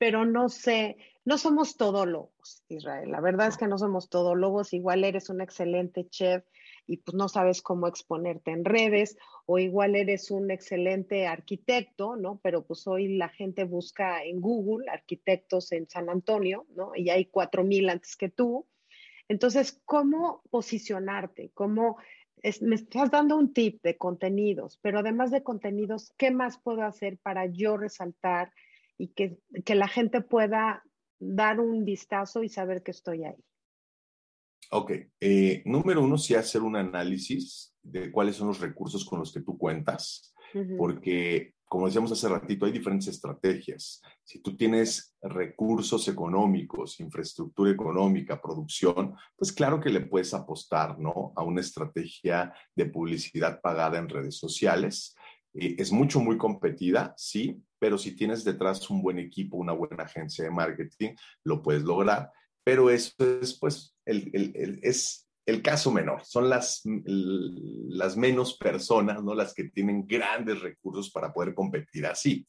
Speaker 2: pero no sé, no somos todólogos, Israel. La verdad es que no somos todólogos. Igual eres un excelente chef y pues no sabes cómo exponerte en redes, o igual eres un excelente arquitecto, ¿no? Pero pues hoy la gente busca en Google arquitectos en San Antonio, ¿no? Y hay cuatro mil antes que tú. Entonces, ¿cómo posicionarte? ¿Cómo me estás dando un tip de contenidos, pero además de contenidos, ¿qué más puedo hacer para yo resaltar y que, que la gente pueda dar un vistazo y saber que estoy ahí.
Speaker 3: Ok, eh, número uno, sí hacer un análisis de cuáles son los recursos con los que tú cuentas, porque como decíamos hace ratito, hay diferentes estrategias. Si tú tienes recursos económicos, infraestructura económica, producción, pues claro que le puedes apostar, ¿no? A una estrategia de publicidad pagada en redes sociales. Eh, es mucho, muy competida, sí, pero si tienes detrás un buen equipo, una buena agencia de marketing, lo puedes lograr. Pero eso es, pues, el, el, es el caso menor. Son las, las menos personas, ¿no? Las que tienen grandes recursos para poder competir así.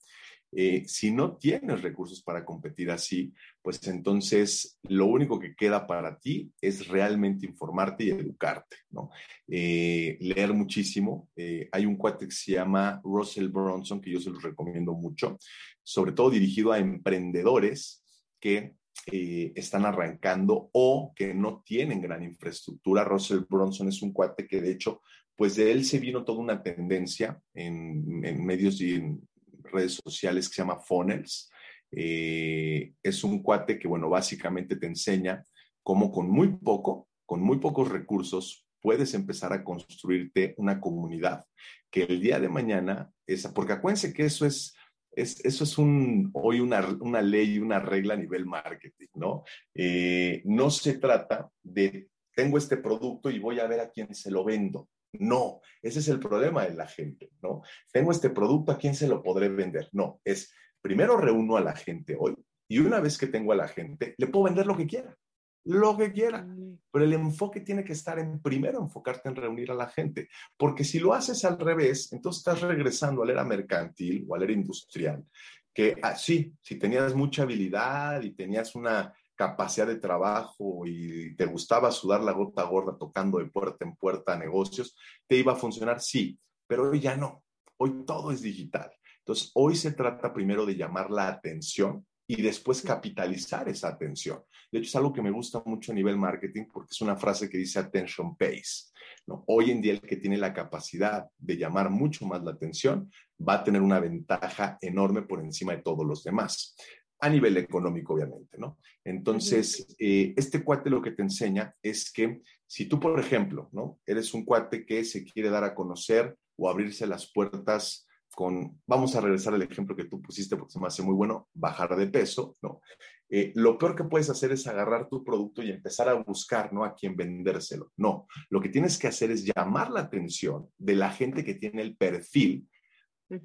Speaker 3: Eh, si no tienes recursos para competir así, pues entonces lo único que queda para ti es realmente informarte y educarte, ¿no? Eh, leer muchísimo. Eh, hay un cuate que se llama Russell Bronson, que yo se los recomiendo mucho, sobre todo dirigido a emprendedores que están arrancando o que no tienen gran infraestructura. Russell Bronson es un cuate que de hecho, pues de él se vino toda una tendencia en, en medios y en redes sociales que se llama Funnels. Eh, es un cuate que, bueno, básicamente te enseña cómo con muy poco, con muy pocos recursos, puedes empezar a construirte una comunidad que el día de mañana, esa, porque acuérdense que eso es, es eso es un, hoy una, una ley, una regla a nivel marketing, ¿no? Eh, no se trata de, tengo este producto y voy a ver a quién se lo vendo. No, ese es el problema de la gente, ¿no? Tengo este producto, ¿a quién se lo podré vender? No, es primero reúno a la gente hoy y una vez que tengo a la gente, le puedo vender lo que quiera lo que quiera. Pero el enfoque tiene que estar en primero enfocarte en reunir a la gente, porque si lo haces al revés, entonces estás regresando a la era mercantil o a la era industrial, que así, ah, si tenías mucha habilidad y tenías una capacidad de trabajo y te gustaba sudar la gota gorda tocando de puerta en puerta negocios, te iba a funcionar, sí, pero hoy ya no. Hoy todo es digital. Entonces, hoy se trata primero de llamar la atención y después capitalizar esa atención. De hecho, es algo que me gusta mucho a nivel marketing porque es una frase que dice attention pays. ¿no? Hoy en día el que tiene la capacidad de llamar mucho más la atención va a tener una ventaja enorme por encima de todos los demás a nivel económico, obviamente, ¿no? Entonces, eh, este cuate lo que te enseña es que si tú, por ejemplo, ¿no? Eres un cuate que se quiere dar a conocer o abrirse las puertas con, vamos a regresar al ejemplo que tú pusiste porque se me hace muy bueno, bajar de peso, ¿no? Eh, lo peor que puedes hacer es agarrar tu producto y empezar a buscar, ¿no? A quién vendérselo. No, lo que tienes que hacer es llamar la atención de la gente que tiene el perfil,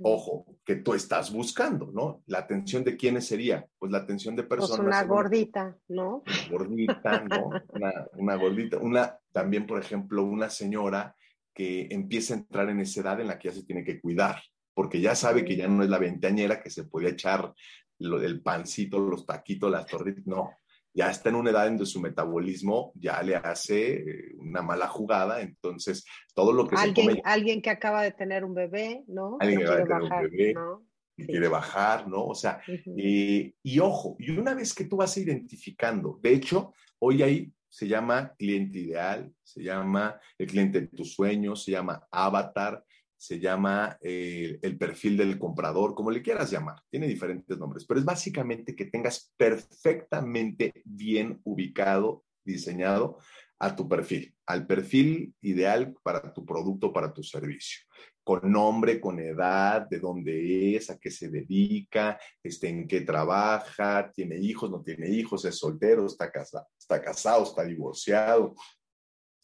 Speaker 3: ojo, que tú estás buscando, ¿no? La atención de quiénes sería, pues la atención de pues personas.
Speaker 2: Pues una gordita, ¿no?
Speaker 3: Gordita, ¿no? Una, una gordita, una, también, por ejemplo, una señora que empieza a entrar en esa edad en la que ya se tiene que cuidar, porque ya sabe que ya no es la veinteañera que se podía echar lo del pancito, los taquitos, las torritas, no, ya está en una edad en donde su metabolismo ya le hace eh, una mala jugada, entonces todo lo que
Speaker 2: alguien,
Speaker 3: se come...
Speaker 2: Alguien que acaba de tener un bebé, ¿no?
Speaker 3: Alguien que acaba de tener un bebé, ¿no? quiere bajar, ¿no? O sea, y ojo, y una vez que tú vas identificando, de hecho, hoy ahí se llama cliente ideal, se llama el cliente de tus sueños, se llama avatar, se llama eh, el perfil del comprador, como le quieras llamar, tiene diferentes nombres, pero es básicamente que tengas perfectamente bien ubicado, diseñado a tu perfil, al perfil ideal para tu producto, para tu servicio, con nombre, con edad, de dónde es, a qué se dedica, este, en qué trabaja, tiene hijos, no tiene hijos, es soltero, está casado, está, casado, está divorciado,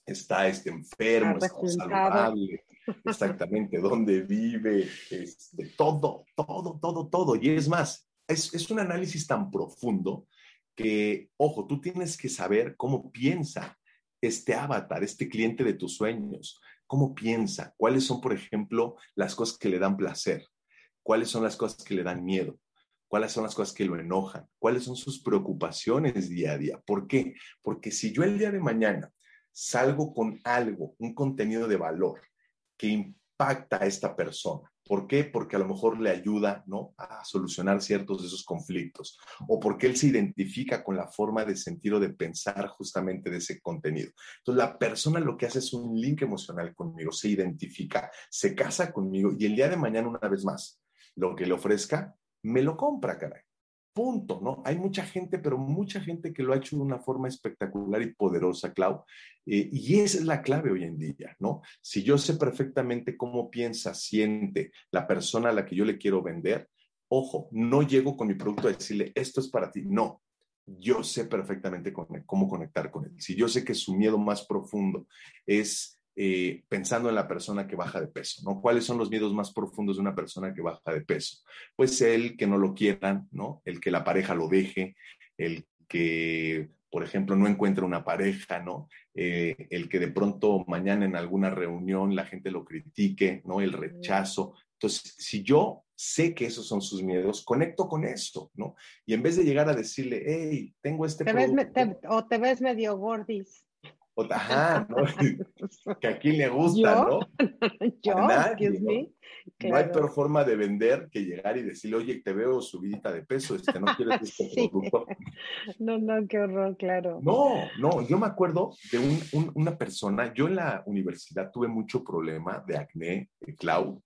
Speaker 3: está este, enfermo, está saludable, exactamente dónde vive, este, todo, todo, todo, todo. Y es más, es, es un análisis tan profundo que, ojo, tú tienes que saber cómo piensa este avatar, este cliente de tus sueños, cómo piensa, cuáles son, por ejemplo, las cosas que le dan placer, cuáles son las cosas que le dan miedo, cuáles son las cosas que lo enojan, cuáles son sus preocupaciones día a día. ¿Por qué? Porque si yo el día de mañana salgo con algo, un contenido de valor, que impacta a esta persona. ¿Por qué? Porque a lo mejor le ayuda ¿no? a solucionar ciertos de esos conflictos o porque él se identifica con la forma de sentir o de pensar justamente de ese contenido. Entonces, la persona lo que hace es un link emocional conmigo, se identifica, se casa conmigo y el día de mañana, una vez más, lo que le ofrezca, me lo compra, caray. Punto, ¿no? Hay mucha gente, pero mucha gente que lo ha hecho de una forma espectacular y poderosa, Clau. Eh, y es la clave hoy en día, ¿no? Si yo sé perfectamente cómo piensa, siente la persona a la que yo le quiero vender, ojo, no llego con mi producto a decirle, esto es para ti. No, yo sé perfectamente cómo conectar con él. Si yo sé que su miedo más profundo es eh, pensando en la persona que baja de peso, ¿no? ¿Cuáles son los miedos más profundos de una persona que baja de peso? Pues el que no lo quieran, ¿no? El que la pareja lo deje, el que, por ejemplo, no encuentre una pareja, ¿no? Eh, el que de pronto mañana en alguna reunión la gente lo critique, ¿no? El rechazo. Entonces, si yo sé que esos son sus miedos, conecto con eso, ¿no? Y en vez de llegar a decirle, hey, tengo este...
Speaker 2: Te ves, o te ves medio gordis.
Speaker 3: Ajá, ¿no? que a quién le gusta, ¿no?
Speaker 2: Yo,
Speaker 3: No hay peor forma de vender que llegar y decirle, oye, te veo subidita de peso, este, no quieres este producto.
Speaker 2: No, no, qué horror, claro.
Speaker 3: No, no, yo me acuerdo de una persona, yo en la universidad tuve mucho problema de acné, de Clau,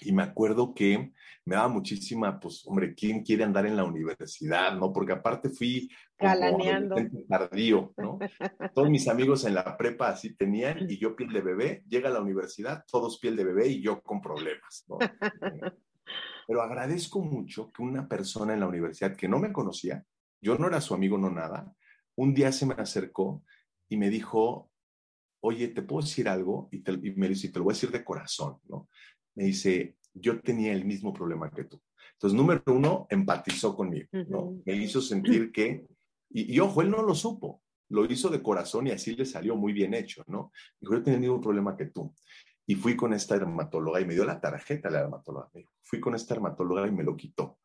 Speaker 3: y me acuerdo que me daba muchísima, pues, hombre, ¿quién quiere andar en la universidad, no? Porque aparte fui
Speaker 2: Galaneando.
Speaker 3: tardío, ¿no? Todos mis amigos en la prepa así tenían y yo piel de bebé, llega a la universidad, todos piel de bebé y yo con problemas, ¿no? Pero agradezco mucho que una persona en la universidad que no me conocía, yo no era su amigo, no nada, un día se me acercó y me dijo, oye, ¿te puedo decir algo? Y, me dice, te lo voy a decir de corazón, ¿no? Me dice, yo tenía el mismo problema que tú. Entonces, número uno, empatizó conmigo, ¿no? Me hizo sentir que, y, y, ojo, él no lo supo, lo hizo de corazón y así le salió muy bien hecho, ¿no? Dijo, yo tenía el mismo problema que tú. Y fui con esta dermatóloga y me dio la tarjeta la dermatóloga. Fui con esta dermatóloga y me lo quitó.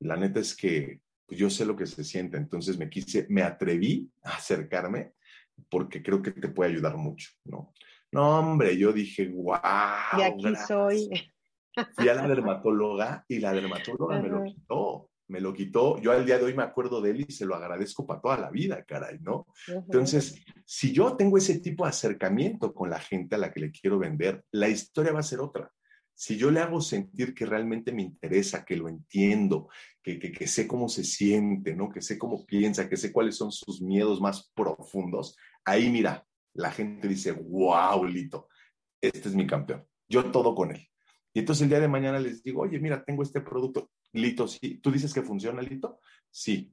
Speaker 3: La neta es que pues, yo sé lo que se siente, entonces me quise, me atreví a acercarme porque creo que te puede ayudar mucho, ¿no? No, hombre, yo dije, wow.
Speaker 2: Y aquí soy.
Speaker 3: Fui a la dermatóloga y la dermatóloga me lo quitó, me lo quitó. Yo al día de hoy me acuerdo de él y se lo agradezco para toda la vida, caray, ¿no? Entonces, si yo tengo ese tipo de acercamiento con la gente a la que le quiero vender, la historia va a ser otra. Si yo le hago sentir que realmente me interesa, que lo entiendo, que, que, sé cómo se siente, ¿no? Que sé cómo piensa, que sé cuáles son sus miedos más profundos, ahí mira, la gente dice, wow, Lito, este es mi campeón. Yo todo con él. Y entonces el día de mañana les digo, oye, mira, tengo este producto. Lito, ¿sí? ¿Tú dices que funciona, Lito? Sí,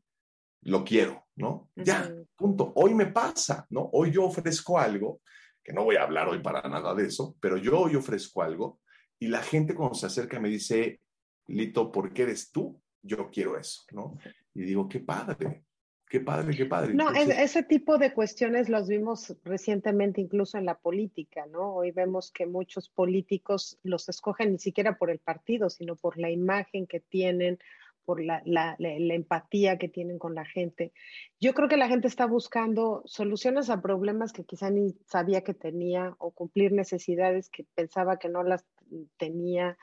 Speaker 3: lo quiero, ¿no? Ya, punto. Hoy me pasa, ¿no? Hoy yo ofrezco algo, que no voy a hablar hoy para nada de eso, pero yo hoy ofrezco algo y la gente cuando se acerca me dice, Lito, ¿por qué eres tú? Yo quiero eso, ¿no? Y digo, qué padre, qué padre, qué padre.
Speaker 2: No, ese tipo de cuestiones los vimos recientemente incluso en la política, ¿no? Hoy vemos que muchos políticos los escogen ni siquiera por el partido, sino por la imagen que tienen, por la, la, la, empatía que tienen con la gente. Yo creo que la gente está buscando soluciones a problemas que quizá ni sabía que tenía o cumplir necesidades que pensaba que no las tenía.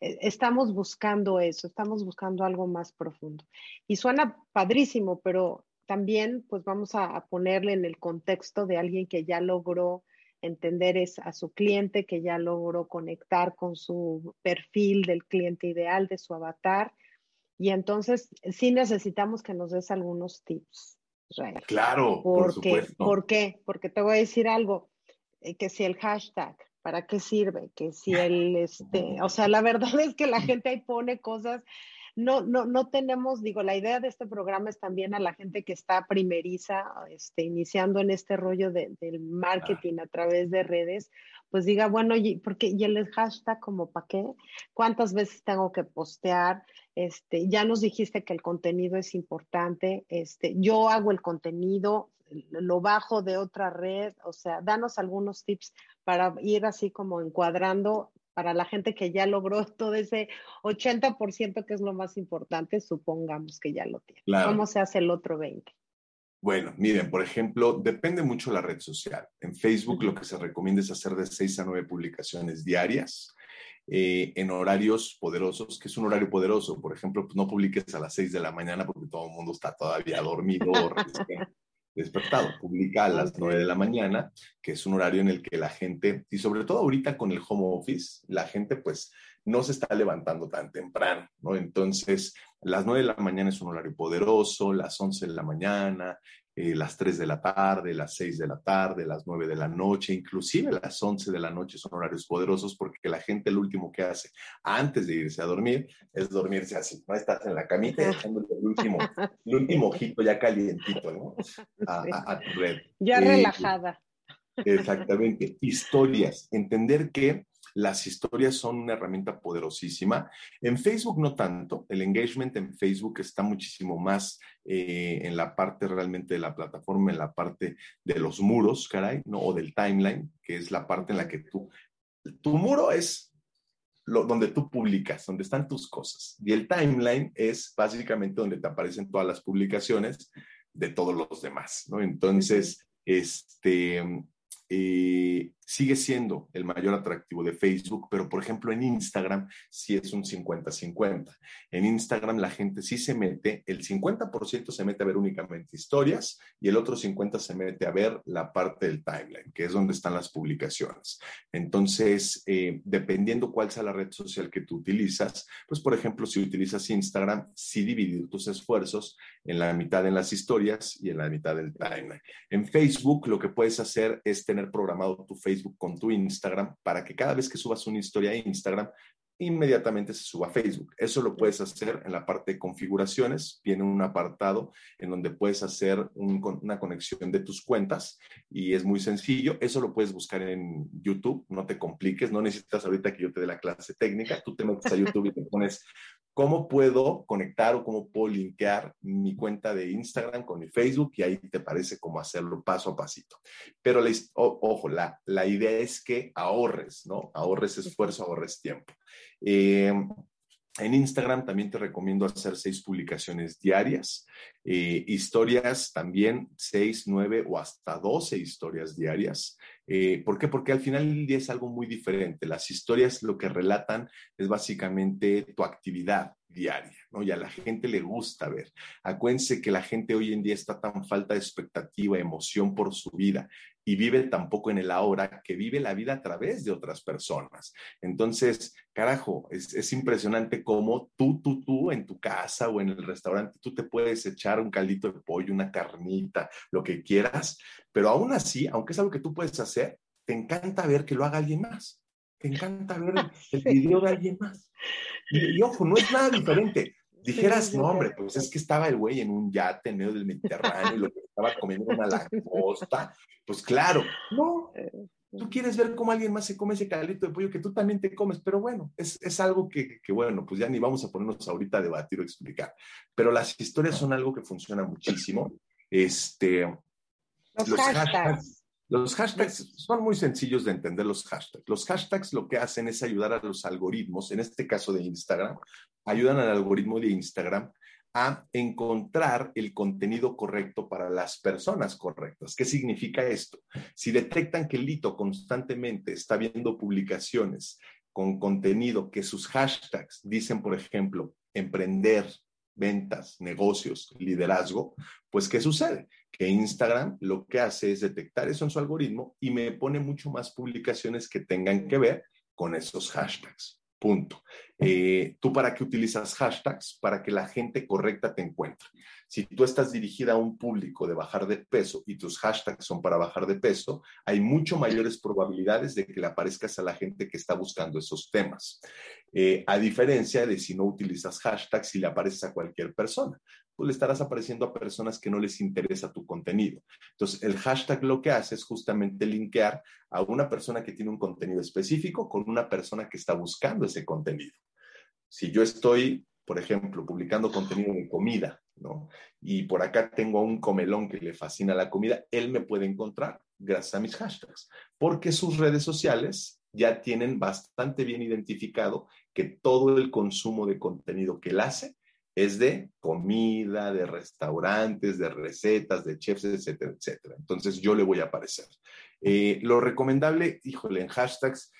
Speaker 2: E, estamos buscando eso, estamos buscando algo más profundo. Y suena padrísimo, pero también pues vamos a, a ponerle en el contexto de alguien que ya logró entender es a su cliente, que ya logró conectar con su perfil del cliente ideal, de su avatar, y entonces sí necesitamos que nos des algunos tips.
Speaker 3: Claro,
Speaker 2: Porque,
Speaker 3: por supuesto.
Speaker 2: ¿Por qué? Porque te voy a decir algo, eh, que si el hashtag, ¿para qué sirve? Que si el, este, o sea, la verdad es que la gente ahí pone cosas, no, no, no tenemos, digo, la idea de este programa es también a la gente que está primeriza, este, iniciando en este rollo de, del marketing a través de redes, pues diga, bueno, y, porque, y el hashtag como para qué, cuántas veces tengo que postear, este, ya nos dijiste que el contenido es importante, este, yo hago el contenido, lo bajo de otra red, o sea, danos algunos tips para ir así como encuadrando para la gente que ya logró todo ese 80% que es lo más importante, supongamos que ya lo tiene. ¿Cómo se hace el otro 20%?
Speaker 3: Bueno, miren, por ejemplo, depende mucho la red social. En Facebook lo que se recomienda es hacer de seis a nueve publicaciones diarias eh, en horarios poderosos. que es un horario poderoso? Por ejemplo, pues no publiques a las seis de la mañana porque todo el mundo está todavía dormido o despertado. Publica a las nueve de la mañana, que es un horario en el que la gente, y sobre todo ahorita con el home office, la gente pues no se está levantando tan temprano, ¿no? Entonces, las 9 de la mañana es un horario poderoso, las 11 de la mañana, eh, las 3 de la tarde, las 6 de la tarde, las 9 de la noche, inclusive las 11 de la noche son horarios poderosos porque la gente lo último que hace antes de irse a dormir es dormirse así, ¿no? Estás en la camita echándole el último, el último ojito ya calientito, ¿no? A, tu red.
Speaker 2: Ya eh, relajada.
Speaker 3: Exactamente. Historias. Entender que las historias son una herramienta poderosísima. En Facebook no tanto. El engagement en Facebook está muchísimo más eh, en la parte realmente de la plataforma, en la parte de los muros, caray, ¿no? O del timeline, que es la parte en la que tú... Tu muro es lo, donde tú publicas, donde están tus cosas. Y el timeline es básicamente donde te aparecen todas las publicaciones de todos los demás, ¿no? Entonces, este, eh, sigue siendo el mayor atractivo de Facebook, pero por ejemplo en Instagram sí es un 50-50. En Instagram la gente sí se mete, el 50% se mete a ver únicamente historias y el otro 50% se mete a ver la parte del timeline, que es donde están las publicaciones. Entonces, eh, dependiendo cuál sea la red social que tú utilizas, pues por ejemplo, si utilizas Instagram, sí dividir tus esfuerzos en la mitad en las historias y en la mitad del timeline. En Facebook lo que puedes hacer es tener programado tu Facebook Facebook con tu Instagram para que cada vez que subas una historia a Instagram, inmediatamente se suba a Facebook. Eso lo puedes hacer en la parte de configuraciones. Viene un apartado en donde puedes hacer una conexión de tus cuentas y es muy sencillo. Eso lo puedes buscar en YouTube. No te compliques. No necesitas ahorita que yo te dé la clase técnica. Tú te metes a YouTube y te pones cómo puedo conectar o cómo puedo linkear mi cuenta de Instagram con mi Facebook y ahí te parece cómo hacerlo paso a pasito. Pero ojo, la, la idea es que ahorres, ¿no? Ahorres esfuerzo, ahorres tiempo. Eh, en Instagram también te recomiendo hacer seis publicaciones diarias, eh, historias también seis, nueve o hasta doce historias diarias. Eh, ¿Por qué? Porque al final del día es algo muy diferente. Las historias lo que relatan es básicamente tu actividad diaria, ¿no? Y a la gente le gusta ver. Acuérdense que la gente hoy en día está tan falta de expectativa, emoción por su vida y vive tampoco en el ahora, que vive la vida a través de otras personas. Entonces, carajo, es, es, impresionante cómo tú, tú, tú en tu casa o en el restaurante, tú te puedes echar un caldito de pollo, una carnita, lo que quieras, pero aún así, aunque es algo que tú puedes hacer, te encanta ver que lo haga alguien más. Te encanta ver el, video de alguien más. Y, y ojo, no es nada diferente. Dijeras, no, hombre, pues es que estaba el güey en un yate en medio del Mediterráneo y lo que estaba comiendo una langosta. Pues claro, no. Tú quieres ver cómo alguien más se come ese caldito de pollo que tú también te comes, pero bueno, es, es algo que, que, bueno, pues ya ni vamos a ponernos ahorita a debatir o explicar. Pero las historias son algo que funciona muchísimo. Este,
Speaker 2: los, los hashtags
Speaker 3: los hashtags son muy sencillos de entender los hashtags. Los hashtags lo que hacen es ayudar a los algoritmos, en este caso de Instagram, ayudan al algoritmo de Instagram a encontrar el contenido correcto para las personas correctas. ¿Qué significa esto? Si detectan que Lito constantemente está viendo publicaciones con contenido que sus hashtags dicen, por ejemplo, emprender, ventas, negocios, liderazgo, pues ¿qué sucede? Que Instagram lo que hace es detectar eso en su algoritmo y me pone mucho más publicaciones que tengan que ver con esos hashtags. Punto. Eh, ¿Tú para qué utilizas hashtags? Para que la gente correcta te encuentre. Si tú estás dirigida a un público de bajar de peso y tus hashtags son para bajar de peso, hay mucho mayores probabilidades de que le aparezcas a la gente que está buscando esos temas. Eh, a diferencia de si no utilizas hashtags y le apareces a cualquier persona pues le estarás apareciendo a personas que no les interesa tu contenido. Entonces, el hashtag lo que hace es justamente linkear a una persona que tiene un contenido específico con una persona que está buscando ese contenido. Si yo estoy, por ejemplo, publicando contenido de comida, ¿no? Y por acá tengo a un comelón que le fascina la comida, él me puede encontrar gracias a mis hashtags, porque sus redes sociales ya tienen bastante bien identificado que todo el consumo de contenido que él hace es de comida, de restaurantes, de recetas, de chefs, etcétera, etcétera. Entonces yo le voy a aparecer. Eh, lo recomendable, híjole, en hashtags,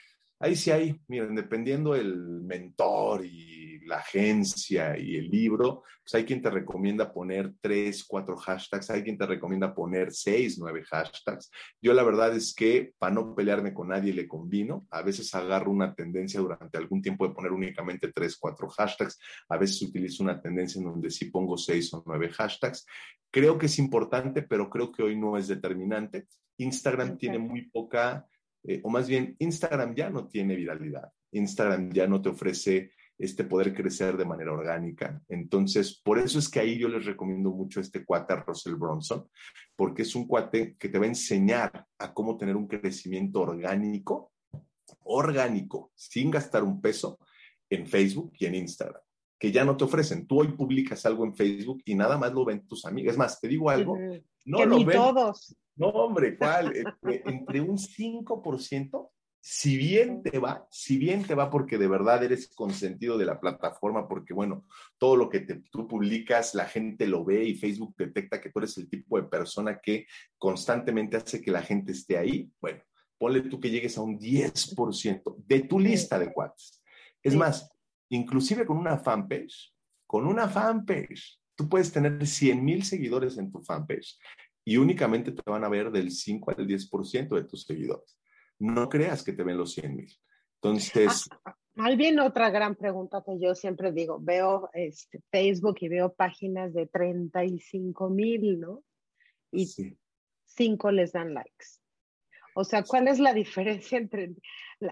Speaker 3: ahí sí hay, miren, dependiendo el mentor y la agencia y el libro, pues hay quien te recomienda poner tres, cuatro hashtags, hay quien te recomienda poner seis, nueve hashtags. Yo la verdad es que para no pelearme con nadie le combino, a veces agarro una tendencia durante algún tiempo de poner únicamente tres, cuatro hashtags, a veces utilizo una tendencia en donde sí pongo seis o nueve hashtags. Creo que es importante, pero creo que hoy no es determinante. Instagram tiene muy poca, eh, o más bien, Instagram ya no tiene viralidad. Instagram ya no te ofrece este poder crecer de manera orgánica. Entonces, por eso es que ahí yo les recomiendo mucho este cuate a Russell Bronson, porque es un cuate que te va a enseñar a cómo tener un crecimiento orgánico, orgánico, sin gastar un peso en Facebook y en Instagram que ya no te ofrecen. Tú hoy publicas algo en Facebook y nada más lo ven tus amigos. Es más, te digo algo, no
Speaker 2: que
Speaker 3: lo
Speaker 2: ni
Speaker 3: ven.
Speaker 2: todos.
Speaker 3: No, hombre, ¿cuál? Entre, entre un 5% si bien te va, si bien te va porque de verdad eres consentido de la plataforma, porque bueno, todo lo que tú publicas, la gente lo ve y Facebook detecta que tú eres el tipo de persona que constantemente hace que la gente esté ahí, bueno, ponle tú que llegues a un 10% de tu lista de cuates. Es más, inclusive con una fanpage, con una fanpage, tú puedes tener 100 mil seguidores en tu fanpage y únicamente te van a ver del 5 al 10% de tus seguidores. No creas que te ven los 100 mil. Entonces...
Speaker 2: Ahí viene otra gran pregunta que yo siempre digo, veo este, Facebook y veo páginas de 35 mil, ¿no? Y cinco les dan likes. O sea, ¿cuál es la diferencia entre,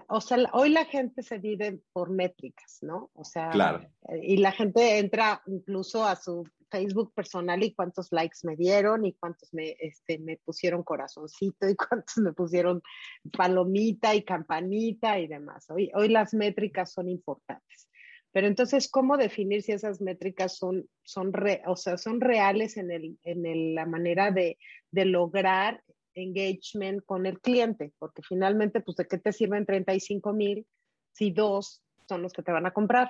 Speaker 2: o sea, hoy la gente se vive por métricas, ¿no? O sea,
Speaker 3: claro.
Speaker 2: y la gente entra incluso a su Facebook personal y cuántos likes me dieron y cuántos me, este, me pusieron corazoncito y cuántos me pusieron palomita y campanita y demás. Hoy, hoy las métricas son importantes. Pero entonces, ¿cómo definir si esas métricas son, son, o sea, son reales en, el, en el, la manera de, de lograr engagement con el cliente, porque finalmente, pues, ¿de qué te sirven 35 mil si dos son los que te van a comprar?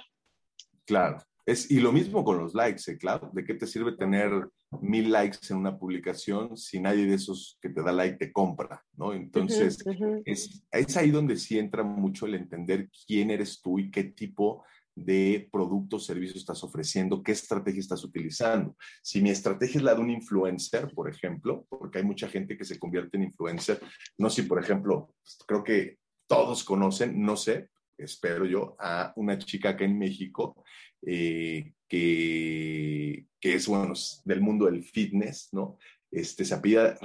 Speaker 3: Claro, es, y lo mismo con los likes, ¿eh? claro, ¿de qué te sirve tener mil likes en una publicación si nadie de esos que te da like te compra, ¿no? Entonces, Es, es ahí donde sí entra mucho el entender quién eres tú y qué tipo de producto o servicio estás ofreciendo, qué estrategia estás utilizando. Si mi estrategia es la de un influencer, por ejemplo, porque hay mucha gente que se convierte en influencer, no sé si, por ejemplo, creo que todos conocen, no sé, espero yo, a una chica acá en México eh, que, que, es, bueno, del mundo del fitness, ¿no? Este, se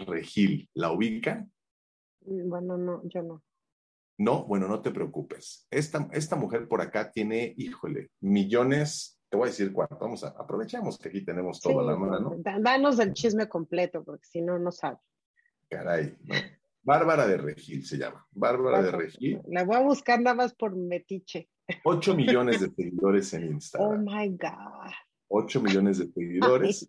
Speaker 3: Regil, ¿la ubican?
Speaker 2: Bueno, no, yo no.
Speaker 3: No, bueno, no te preocupes. Esta, esta mujer por acá tiene, híjole, millones, te voy a decir cuánto. Vamos a, aprovechamos que aquí tenemos toda la mano.
Speaker 2: Danos el chisme completo, porque si no, no sabe.
Speaker 3: Caray, no. Bárbara de Regil se llama. Bárbara de Regil.
Speaker 2: La voy a buscar nada más por metiche.
Speaker 3: 8 millones de seguidores en Instagram.
Speaker 2: Oh my God.
Speaker 3: 8 millones de seguidores.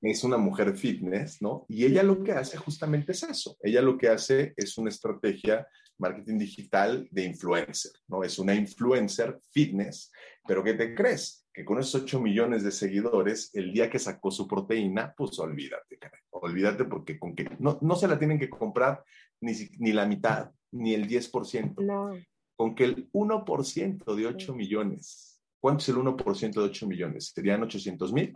Speaker 3: es una mujer fitness, ¿no? Y ella lo que hace justamente es eso. Ella lo que hace es una estrategia marketing digital de influencer, ¿no? Es una influencer fitness, pero ¿qué te crees? Que con esos 8 millones de seguidores, el día que sacó su proteína, pues olvídate, caray. Olvídate porque con que no, no se la tienen que comprar ni, ni la mitad, ni el 10%.
Speaker 2: No.
Speaker 3: Con que el 1% de 8 millones, ¿cuánto es el 1% de 8 millones? ¿Serían 800 mil?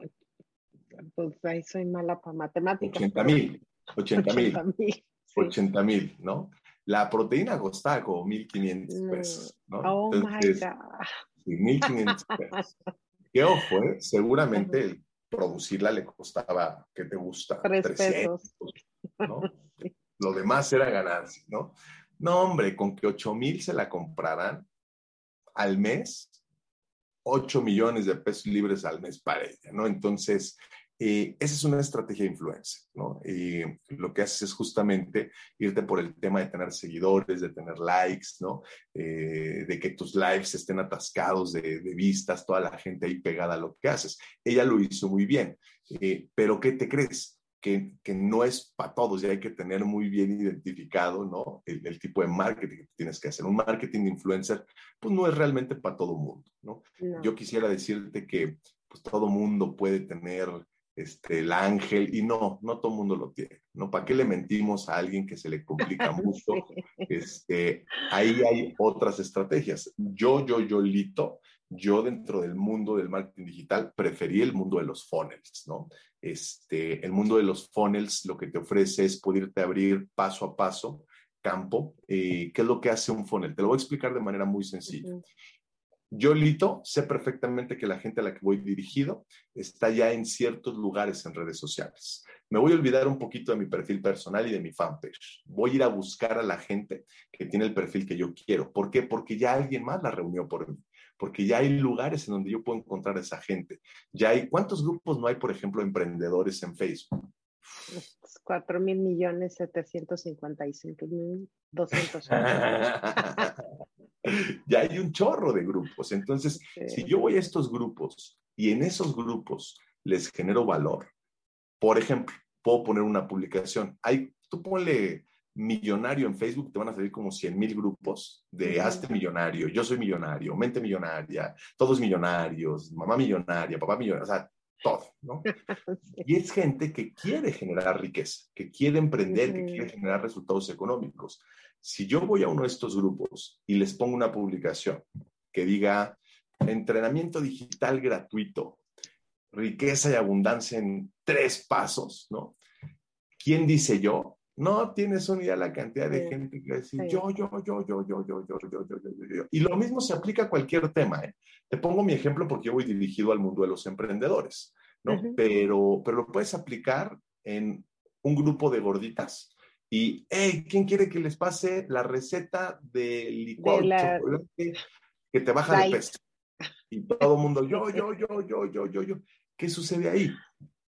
Speaker 2: pues ahí soy mala para matemáticas.
Speaker 3: 80 mil, 80 mil. 80 mil, ¿no? La proteína costaba como 1.500 pesos, ¿no?
Speaker 2: Oh my God.
Speaker 3: 1.500 pesos. Qué ojo, ¿eh? Seguramente producirla le costaba, ¿qué te gusta?
Speaker 2: 3 pesos.
Speaker 3: ¿no? Lo demás era ganancia, ¿no? No, hombre, con que 8 mil se la compraran al mes, 8 millones de pesos libres al mes para ella, ¿no? Entonces, eh, esa es una estrategia de influencia, ¿no? Y lo que haces es justamente irte por el tema de tener seguidores, de tener likes, ¿no? Eh, de que tus lives estén atascados de, vistas, toda la gente ahí pegada a lo que haces. Ella lo hizo muy bien, eh, pero ¿qué te crees? Que, que, no es para todos y hay que tener muy bien identificado ¿no? El, tipo de marketing que tienes que hacer. Un marketing de influencer, pues no es realmente para todo mundo. ¿no? Yo quisiera decirte que pues, todo mundo puede tener este, el ángel, y no, no todo el mundo lo tiene, ¿no? ¿Para qué le mentimos a alguien que se le complica mucho? Este, ahí hay otras estrategias. Yo, yo, yo, Lito, yo dentro del mundo del marketing digital preferí el mundo de los funnels, ¿no? Este, el mundo de los funnels lo que te ofrece es poderte abrir paso a paso campo. Eh, ¿Qué es lo que hace un funnel? Te lo voy a explicar de manera muy sencilla. Yo, Lito, sé perfectamente que la gente a la que voy dirigido está ya en ciertos lugares en redes sociales. Me voy a olvidar un poquito de mi perfil personal y de mi fanpage. Voy a ir a buscar a la gente que tiene el perfil que yo quiero. ¿Por qué? Porque ya alguien más la reunió por mí. Porque ya hay lugares en donde yo puedo encontrar a esa gente. Ya hay, ¿cuántos grupos no hay, por ejemplo, emprendedores en Facebook?
Speaker 2: 4 mil millones 755 mil 200.
Speaker 3: ya hay un chorro de grupos. Entonces, si yo voy a estos grupos y en esos grupos les genero valor, por ejemplo, puedo poner una publicación. Hay, tú ponle millonario en Facebook, te van a salir como 100 mil grupos de hazte millonario, yo soy millonario, mente millonaria, todos millonarios, mamá millonaria, papá millonario. O sea, todo, ¿no? Y es gente que quiere generar riqueza, que quiere emprender, que quiere generar resultados económicos. Si yo voy a uno de estos grupos y les pongo una publicación que diga entrenamiento digital gratuito, riqueza y abundancia en tres pasos, ¿no? ¿Quién dice yo? No tienes una idea de la cantidad de gente que va a decir yo, yo, yo, yo, yo, yo, yo, yo, yo, yo, yo, yo. Y lo mismo se aplica a cualquier tema. ¿eh? Te pongo mi ejemplo porque yo voy dirigido al mundo de los emprendedores, ¿no? pero, pero lo puedes aplicar en un grupo de gorditas y, hey, ¿quién quiere que les pase la receta de licuado de la... chocolate que te baja de peso? Y todo el mundo, yo, yo, yo, yo, yo, yo, yo. ¿Qué sucede ahí?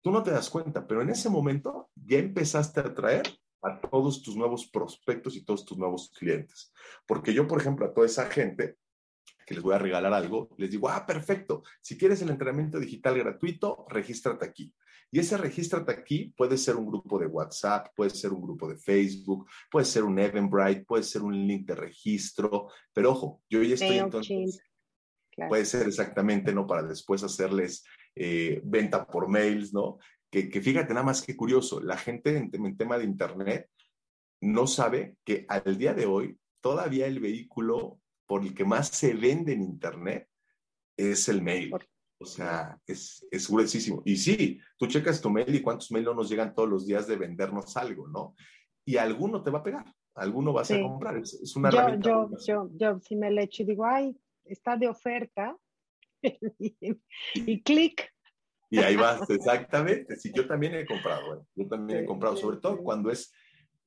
Speaker 3: Tú no te das cuenta, pero en ese momento ya empezaste a atraer a todos tus nuevos prospectos y todos tus nuevos clientes. Porque yo, por ejemplo, a toda esa gente que les voy a regalar algo, les digo, ah, perfecto, si quieres el entrenamiento digital gratuito, regístrate aquí. Y ese regístrate aquí puede ser un grupo de WhatsApp, puede ser un grupo de Facebook, puede ser un Eventbrite, puede ser un link de registro, pero ojo, yo ya estoy entonces... Puede ser exactamente, ¿no? Para después hacerles eh, venta por mails, ¿no? Que, que, fíjate nada más que curioso, la gente en, en tema de Internet no sabe que al día de hoy todavía el vehículo por el que más se vende en Internet es el mail. O sea, es, es gruesísimo. Y sí, tú checas tu mail y cuántos mails no nos llegan todos los días de vendernos algo, ¿no? Y alguno te va a pegar, alguno vas a comprar. Es, es una
Speaker 2: yo, yo, yo, yo, si me le echo y digo, ay, está de oferta, y, clic.
Speaker 3: Y ahí vas, exactamente. Sí, yo también he comprado, ¿eh? yo también he comprado, sobre todo cuando es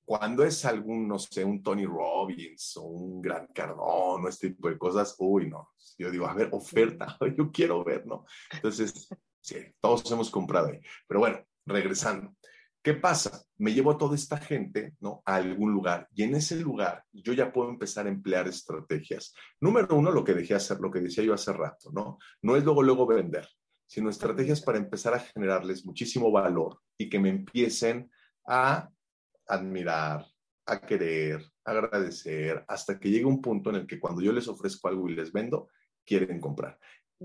Speaker 3: cuando es algún, no sé, un Tony Robbins o un Gran Cardón o este tipo de cosas, uy, no. Yo digo, a ver, oferta, yo quiero ver, ¿no? Entonces, sí, todos hemos comprado ahí. Pero bueno, regresando. ¿Qué pasa? Me llevo a toda esta gente, ¿no? A algún lugar y en ese lugar yo ya puedo empezar a emplear estrategias. Número uno, lo que dejé hacer, lo que decía yo hace rato, ¿no? No es luego, luego vender, sino estrategias para empezar a generarles muchísimo valor y que me empiecen a admirar, a querer, agradecer, hasta que llegue un punto en el que cuando yo les ofrezco algo y les vendo, quieren comprar.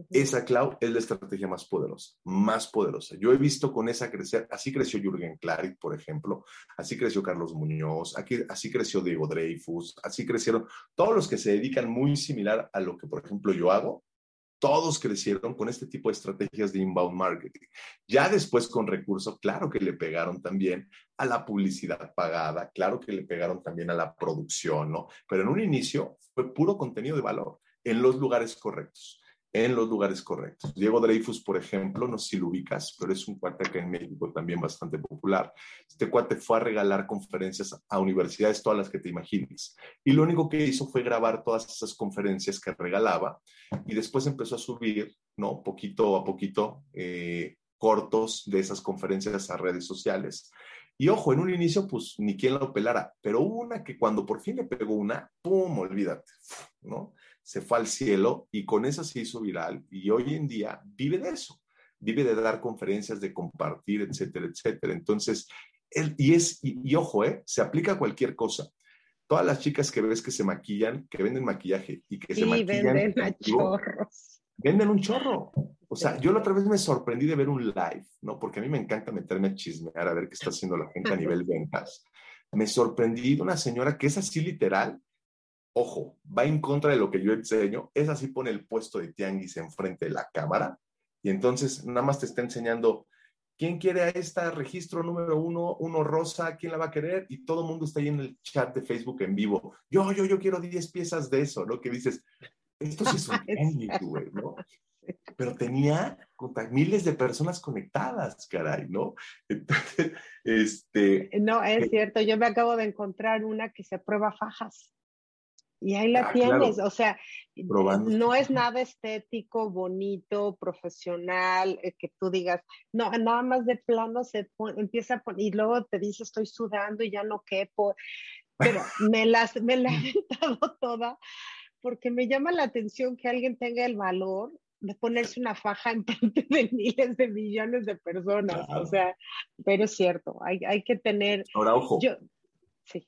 Speaker 3: Esa cloud es la estrategia más poderosa, más poderosa. Yo he visto con esa crecer, así creció Jürgen Klarik, por ejemplo, así creció Carlos Muñoz, aquí, así creció Diego Dreyfus, así crecieron todos los que se dedican muy similar a lo que, por ejemplo, yo hago, todos crecieron con este tipo de estrategias de inbound marketing. Ya después con recursos, claro que le pegaron también a la publicidad pagada, claro que le pegaron también a la producción, ¿no? Pero en un inicio fue puro contenido de valor en los lugares correctos en los lugares correctos. Diego Dreyfus, por ejemplo, no sé si lo ubicas, pero es un cuate que en México también bastante popular. Este cuate fue a regalar conferencias a universidades, todas las que te imagines. Y lo único que hizo fue grabar todas esas conferencias que regalaba y después empezó a subir, ¿no? Poquito a poquito, eh, cortos de esas conferencias a redes sociales. Y ojo, en un inicio, pues ni quien lo pelara, pero una que cuando por fin le pegó una, ¡pum! Olvídate, ¿no? Se fue al cielo y con esa se hizo viral y hoy en día vive de eso, vive de dar conferencias, de compartir, etcétera, etcétera. Entonces, él, y es, y, ojo, ¿eh? se aplica a cualquier cosa. Todas las chicas que ves que se maquillan, que venden maquillaje y que se maquillan.
Speaker 2: Venden a chorros.
Speaker 3: Venden un chorro. O sea, yo la otra vez me sorprendí de ver un live, ¿no? Porque a mí me encanta meterme a chismear, a ver qué está haciendo la gente a nivel ventas. Me sorprendí de una señora que es así literal, ojo, va en contra de lo que yo enseño, es así pone el puesto de tianguis enfrente de la cámara y entonces nada más te está enseñando quién quiere a esta registro número uno, uno rosa, quién la va a querer y todo el mundo está ahí en el chat de Facebook en vivo. Yo, yo, yo quiero 10 piezas de eso, ¿no? Que dices, esto sí es un tianguis, güey, ¿no? Pero tenía miles de personas conectadas, caray, ¿no? Entonces, este...
Speaker 2: No, es eh, cierto, yo me acabo de encontrar una que se prueba fajas. Y ahí la ah, tienes, o sea, no es nada estético, bonito, profesional, eh, que tú digas, no, nada más de plano se empieza a poner, y luego te dice estoy sudando y ya no quepo, pero me, las, me la he dado toda porque me llama la atención que alguien tenga el valor de ponerse una faja en frente de miles de millones de personas, o sea, pero es cierto, hay, hay que tener...
Speaker 3: Ahora, ojo. sí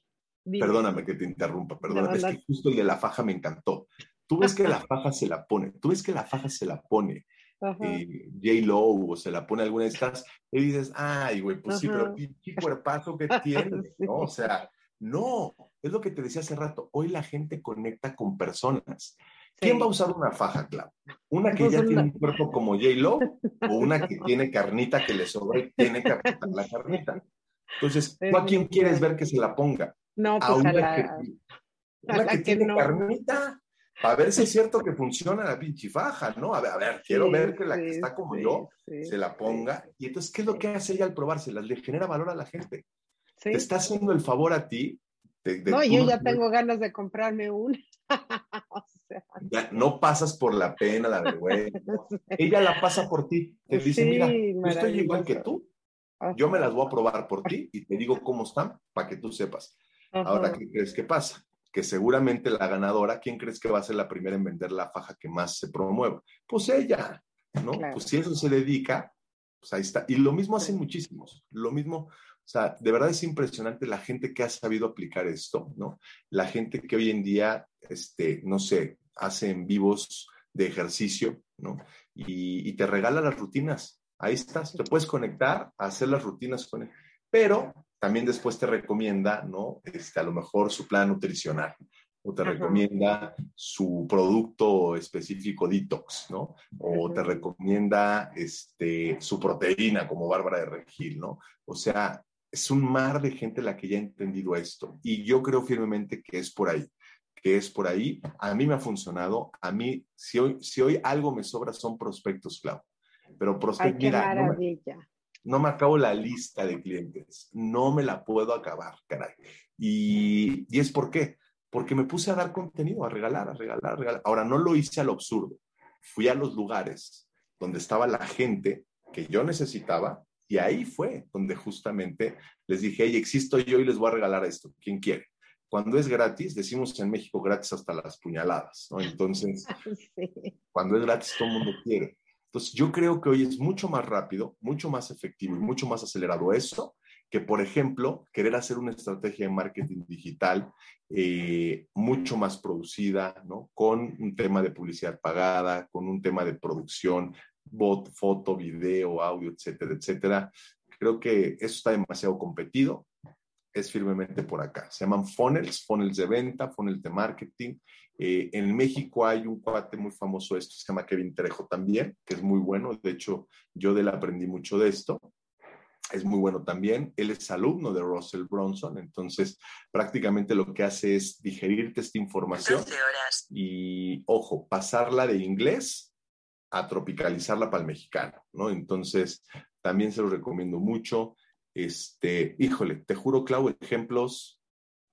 Speaker 3: Perdóname que te interrumpa, perdóname, es que justo el de la faja me encantó. Tú ves que la faja se la pone, tú ves que la faja se la pone eh, J. Lo o se la pone alguna de estas, y dices, ay, güey, pues sí, pero pinche cuerpazo que tiene, ¿no? O sea, no, es lo que te decía hace rato, hoy la gente conecta con personas. ¿Quién va a usar una faja, Clau? ¿Una que pues ya tiene un cuerpo como J-Lo o una que tiene carnita que le sobra y tiene que apretar la carnita? Entonces, ¿tú a quién quieres ver que se la ponga?
Speaker 2: No, pues a, una la,
Speaker 3: que, una que, tiene carnita, para ver si es cierto que funciona la pinche faja, ¿no? A ver, a ver quiero ver que la que está como yo se la ponga. Y entonces, ¿qué es lo que hace ella al probárselas? Le genera valor a la gente. Te está haciendo el favor a ti.
Speaker 2: no, yo ya tengo ganas de comprarme una.
Speaker 3: no pasas por la pena, la vergüenza. Ella la pasa por ti. Te dice, mira, yo estoy igual que tú. Yo me las voy a probar por ti y te digo cómo están para que tú sepas. Ahora, ¿qué crees que pasa? Que seguramente la ganadora, ¿quién crees que va a ser la primera en vender la faja que más se promueva? Pues ella, ¿no? Pues si eso se dedica, pues ahí está. Y lo mismo hacen muchísimos. Lo mismo, o sea, de verdad es impresionante la gente que ha sabido aplicar esto, ¿no? La gente que hoy en día, este, no sé, hace en vivos de ejercicio, ¿no? Y, te regala las rutinas. Ahí estás, te puedes conectar a hacer las rutinas con él. Pero también después te recomienda, ¿no? Este, a lo mejor su plan nutricional o te recomienda su producto específico detox, ¿no? O te recomienda este, su proteína como Bárbara de Regil, ¿no? O sea, es un mar de gente la que ya ha entendido esto y yo creo firmemente que es por ahí, que es por ahí. A mí me ha funcionado, a mí, si hoy, si hoy algo me sobra son prospectos, Clau. Pero prospectos, mira, no me, no me, acabo la lista de clientes, no me la puedo acabar, caray. Y, y es por qué, porque me puse a dar contenido, a regalar, a regalar, a regalar. Ahora, no lo hice al absurdo, fui a los lugares donde estaba la gente que yo necesitaba y ahí fue donde justamente les dije, hey, existo yo y les voy a regalar esto. ¿Quién quiere? Cuando es gratis, decimos en México gratis hasta las puñaladas, ¿no? Entonces, cuando es gratis, todo el mundo quiere. Entonces, yo creo que hoy es mucho más rápido, mucho más efectivo y mucho más acelerado eso que, por ejemplo, querer hacer una estrategia de marketing digital eh, mucho más producida, ¿no? Con un tema de publicidad pagada, con un tema de producción bot, foto, video, audio, etcétera, etcétera. Creo que eso está demasiado competido. Es firmemente por acá. Se llaman funnels, funnels de venta, funnels de marketing. Eh, en México hay un cuate muy famoso esto, se llama Kevin Trejo también, que es muy bueno. De hecho, yo de él aprendí mucho de esto. Es muy bueno también. Él es alumno de Russell Bronson, entonces prácticamente lo que hace es digerirte esta información y, ojo, pasarla de inglés a tropicalizarla para el mexicano, ¿no? Entonces, también se lo recomiendo mucho. Este, híjole, te juro, Clau, ejemplos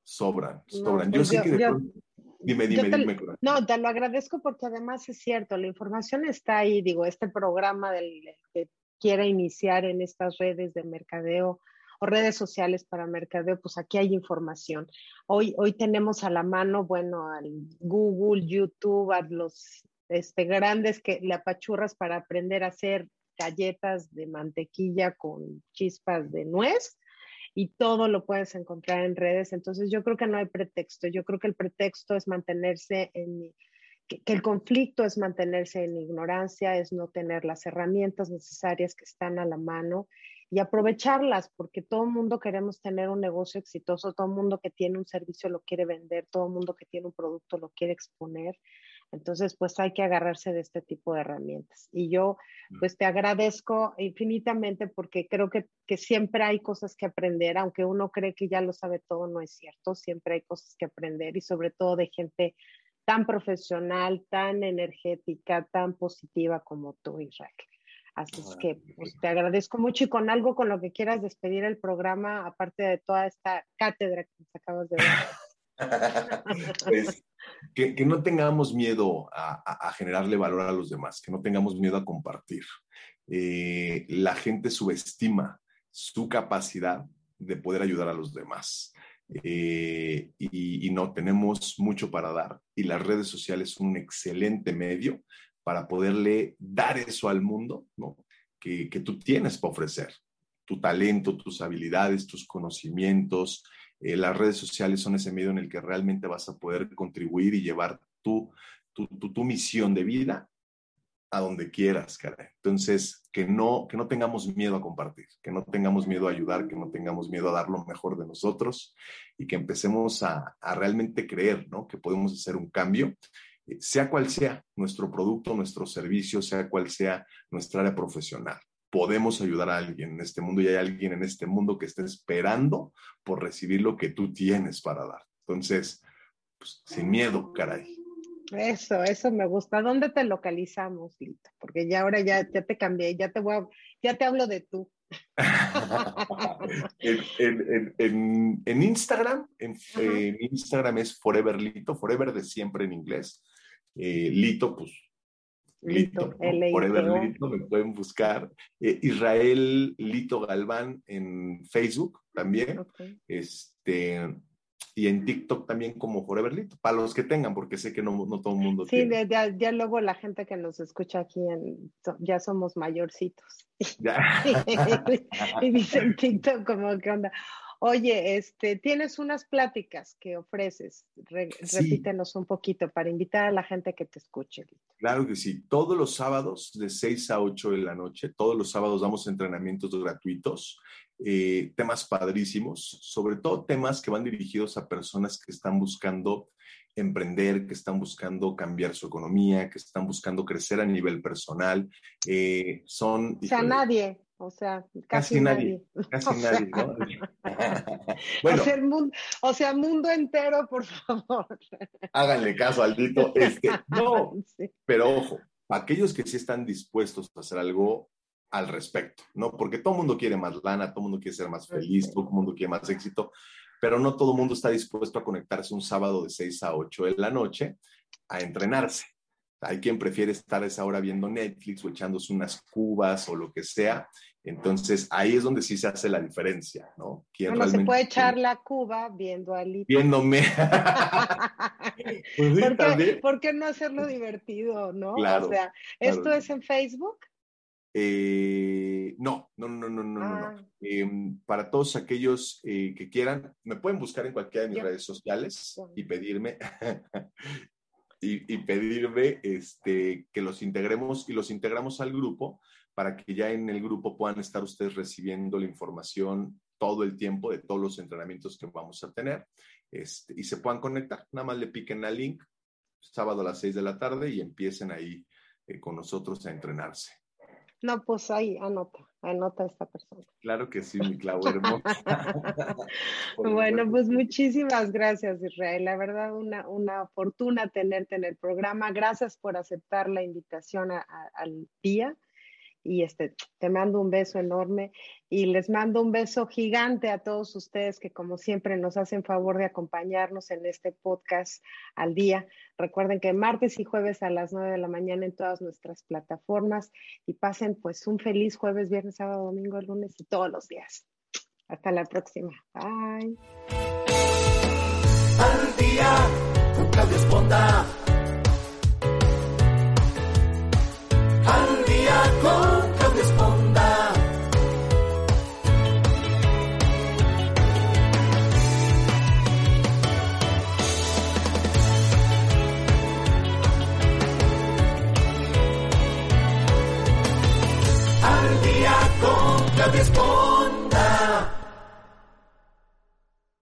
Speaker 3: sobran, sobran. yo pues sé que Dime, dime, dime.
Speaker 2: No, te lo agradezco porque además es cierto, la información está ahí, digo, este programa del que quiera iniciar en estas redes de mercadeo o redes sociales para mercadeo, pues aquí hay información. Hoy, hoy tenemos a la mano, bueno, al Google, YouTube, a los este, grandes que le apachurras para aprender a hacer galletas de mantequilla con chispas de nuez y todo lo puedes encontrar en redes. Entonces yo creo que no hay pretexto. Yo creo que el pretexto es mantenerse en, que, el conflicto es mantenerse en ignorancia, es no tener las herramientas necesarias que están a la mano y aprovecharlas, porque todo el mundo queremos tener un negocio exitoso, todo el mundo que tiene un servicio lo quiere vender, todo el mundo que tiene un producto lo quiere exponer. Entonces, pues hay que agarrarse de este tipo de herramientas. Y yo, mm. pues te agradezco infinitamente porque creo que, que, siempre hay cosas que aprender, aunque uno cree que ya lo sabe todo, no es cierto, siempre hay cosas que aprender y sobre todo de gente tan profesional, tan energética, tan positiva como tú, Israel. Así es que pues, te agradezco mucho y con algo con lo que quieras despedir el programa, aparte de toda esta cátedra que nos acabas de dar.
Speaker 3: pues, que, no tengamos miedo a, generarle valor a los demás, que no tengamos miedo a compartir. Eh, la gente subestima su capacidad de poder ayudar a los demás. Eh, y, no, tenemos mucho para dar y las redes sociales son un excelente medio para poderle dar eso al mundo. Que, que tú tienes para ofrecer, tu talento, tus habilidades, tus conocimientos, eh, las redes sociales son ese medio en el que realmente vas a poder contribuir y llevar tu, tu, tu, misión de vida a donde quieras, cara. Entonces, que no, que no tengamos miedo a compartir, que no tengamos miedo a ayudar, que no tengamos miedo a dar lo mejor de nosotros y que empecemos a, a realmente creer, ¿no? Que podemos hacer un cambio, eh, sea cual sea nuestro producto, nuestro servicio, sea cual sea nuestra área profesional. Podemos ayudar a alguien en este mundo y hay alguien en este mundo que está esperando por recibir lo que tú tienes para dar. Entonces, pues, sin miedo, caray.
Speaker 2: Eso, eso me gusta. ¿Dónde te localizamos, Lito? Porque ya ahora ya, ya te cambié, ya te voy a, ya te hablo de tú.
Speaker 3: en, en, en, Instagram, en, Instagram es Forever Lito, Forever de siempre en inglés. Eh, Lito, pues Lito, Forever Lito, me pueden buscar. Eh, Israel Lito Galván en Facebook también. Este, y en TikTok también como Forever Lito, para los que tengan, porque sé que no, no todo el mundo
Speaker 2: sí, tiene. ya, ya, luego la gente que nos escucha aquí en, ya somos mayorcitos. Ya. y dicen TikTok como que onda. Oye, este, tienes unas pláticas que ofreces. Repítenos un poquito para invitar a la gente que te escuche.
Speaker 3: Claro que sí. Todos los sábados de 6 a 8 de la noche, todos los sábados damos entrenamientos gratuitos eh, temas padrísimos, sobre todo temas que van dirigidos a personas que están buscando emprender, que están buscando cambiar su economía, que están buscando crecer a nivel personal. Eh, son...
Speaker 2: O sea, nadie, o sea, casi, nadie,
Speaker 3: Casi nadie, ¿no?
Speaker 2: bueno, o sea, mundo, o sea, mundo entero, por favor.
Speaker 3: Háganle caso al dito. Este, no, pero ojo, aquellos que sí están dispuestos a hacer algo al respecto, ¿no? Porque todo el mundo quiere más lana, todo el mundo quiere ser más feliz, todo el mundo quiere más éxito, pero no todo el mundo está dispuesto a conectarse un sábado de 6 a 8 de la noche a entrenarse. Hay quien prefiere estar a esa hora viendo Netflix o echándose unas cubas o lo que sea. Entonces ahí es donde sí se hace la diferencia, ¿no?
Speaker 2: ¿Quién se puede echar la cuba viendo a Lito.
Speaker 3: Viéndome.
Speaker 2: pues ¿Por, qué, no hacerlo divertido, no? o sea, ¿esto es en Facebook?
Speaker 3: Eh, no, no, no, no, no, no.
Speaker 2: Ah.
Speaker 3: Em, para todos aquellos eh, que quieran, me pueden buscar en cualquiera de mis redes sociales y pedirme, y, pedirme este, que los integremos y los integramos al grupo para que ya en el grupo puedan estar ustedes recibiendo la información todo el tiempo de todos los entrenamientos que vamos a tener este, y se puedan conectar. Nada más le piquen al link sábado a las 6 de la tarde y empiecen ahí eh, con nosotros a entrenarse.
Speaker 2: No, pues ahí, anota, anota a esta persona.
Speaker 3: Claro que sí, mi Clau, hermosa.
Speaker 2: bueno, pues muchísimas gracias, Israel. La verdad, una, una fortuna tenerte en el programa. Gracias por aceptar la invitación al día y este, te mando un beso enorme y les mando un beso gigante a todos ustedes que como siempre nos hacen favor de acompañarnos en este podcast al día. Recuerden que martes y jueves a las 9 de la mañana en todas nuestras plataformas y pasen pues un feliz jueves, viernes, sábado, domingo, lunes y todos los días. Hasta la próxima. Bye.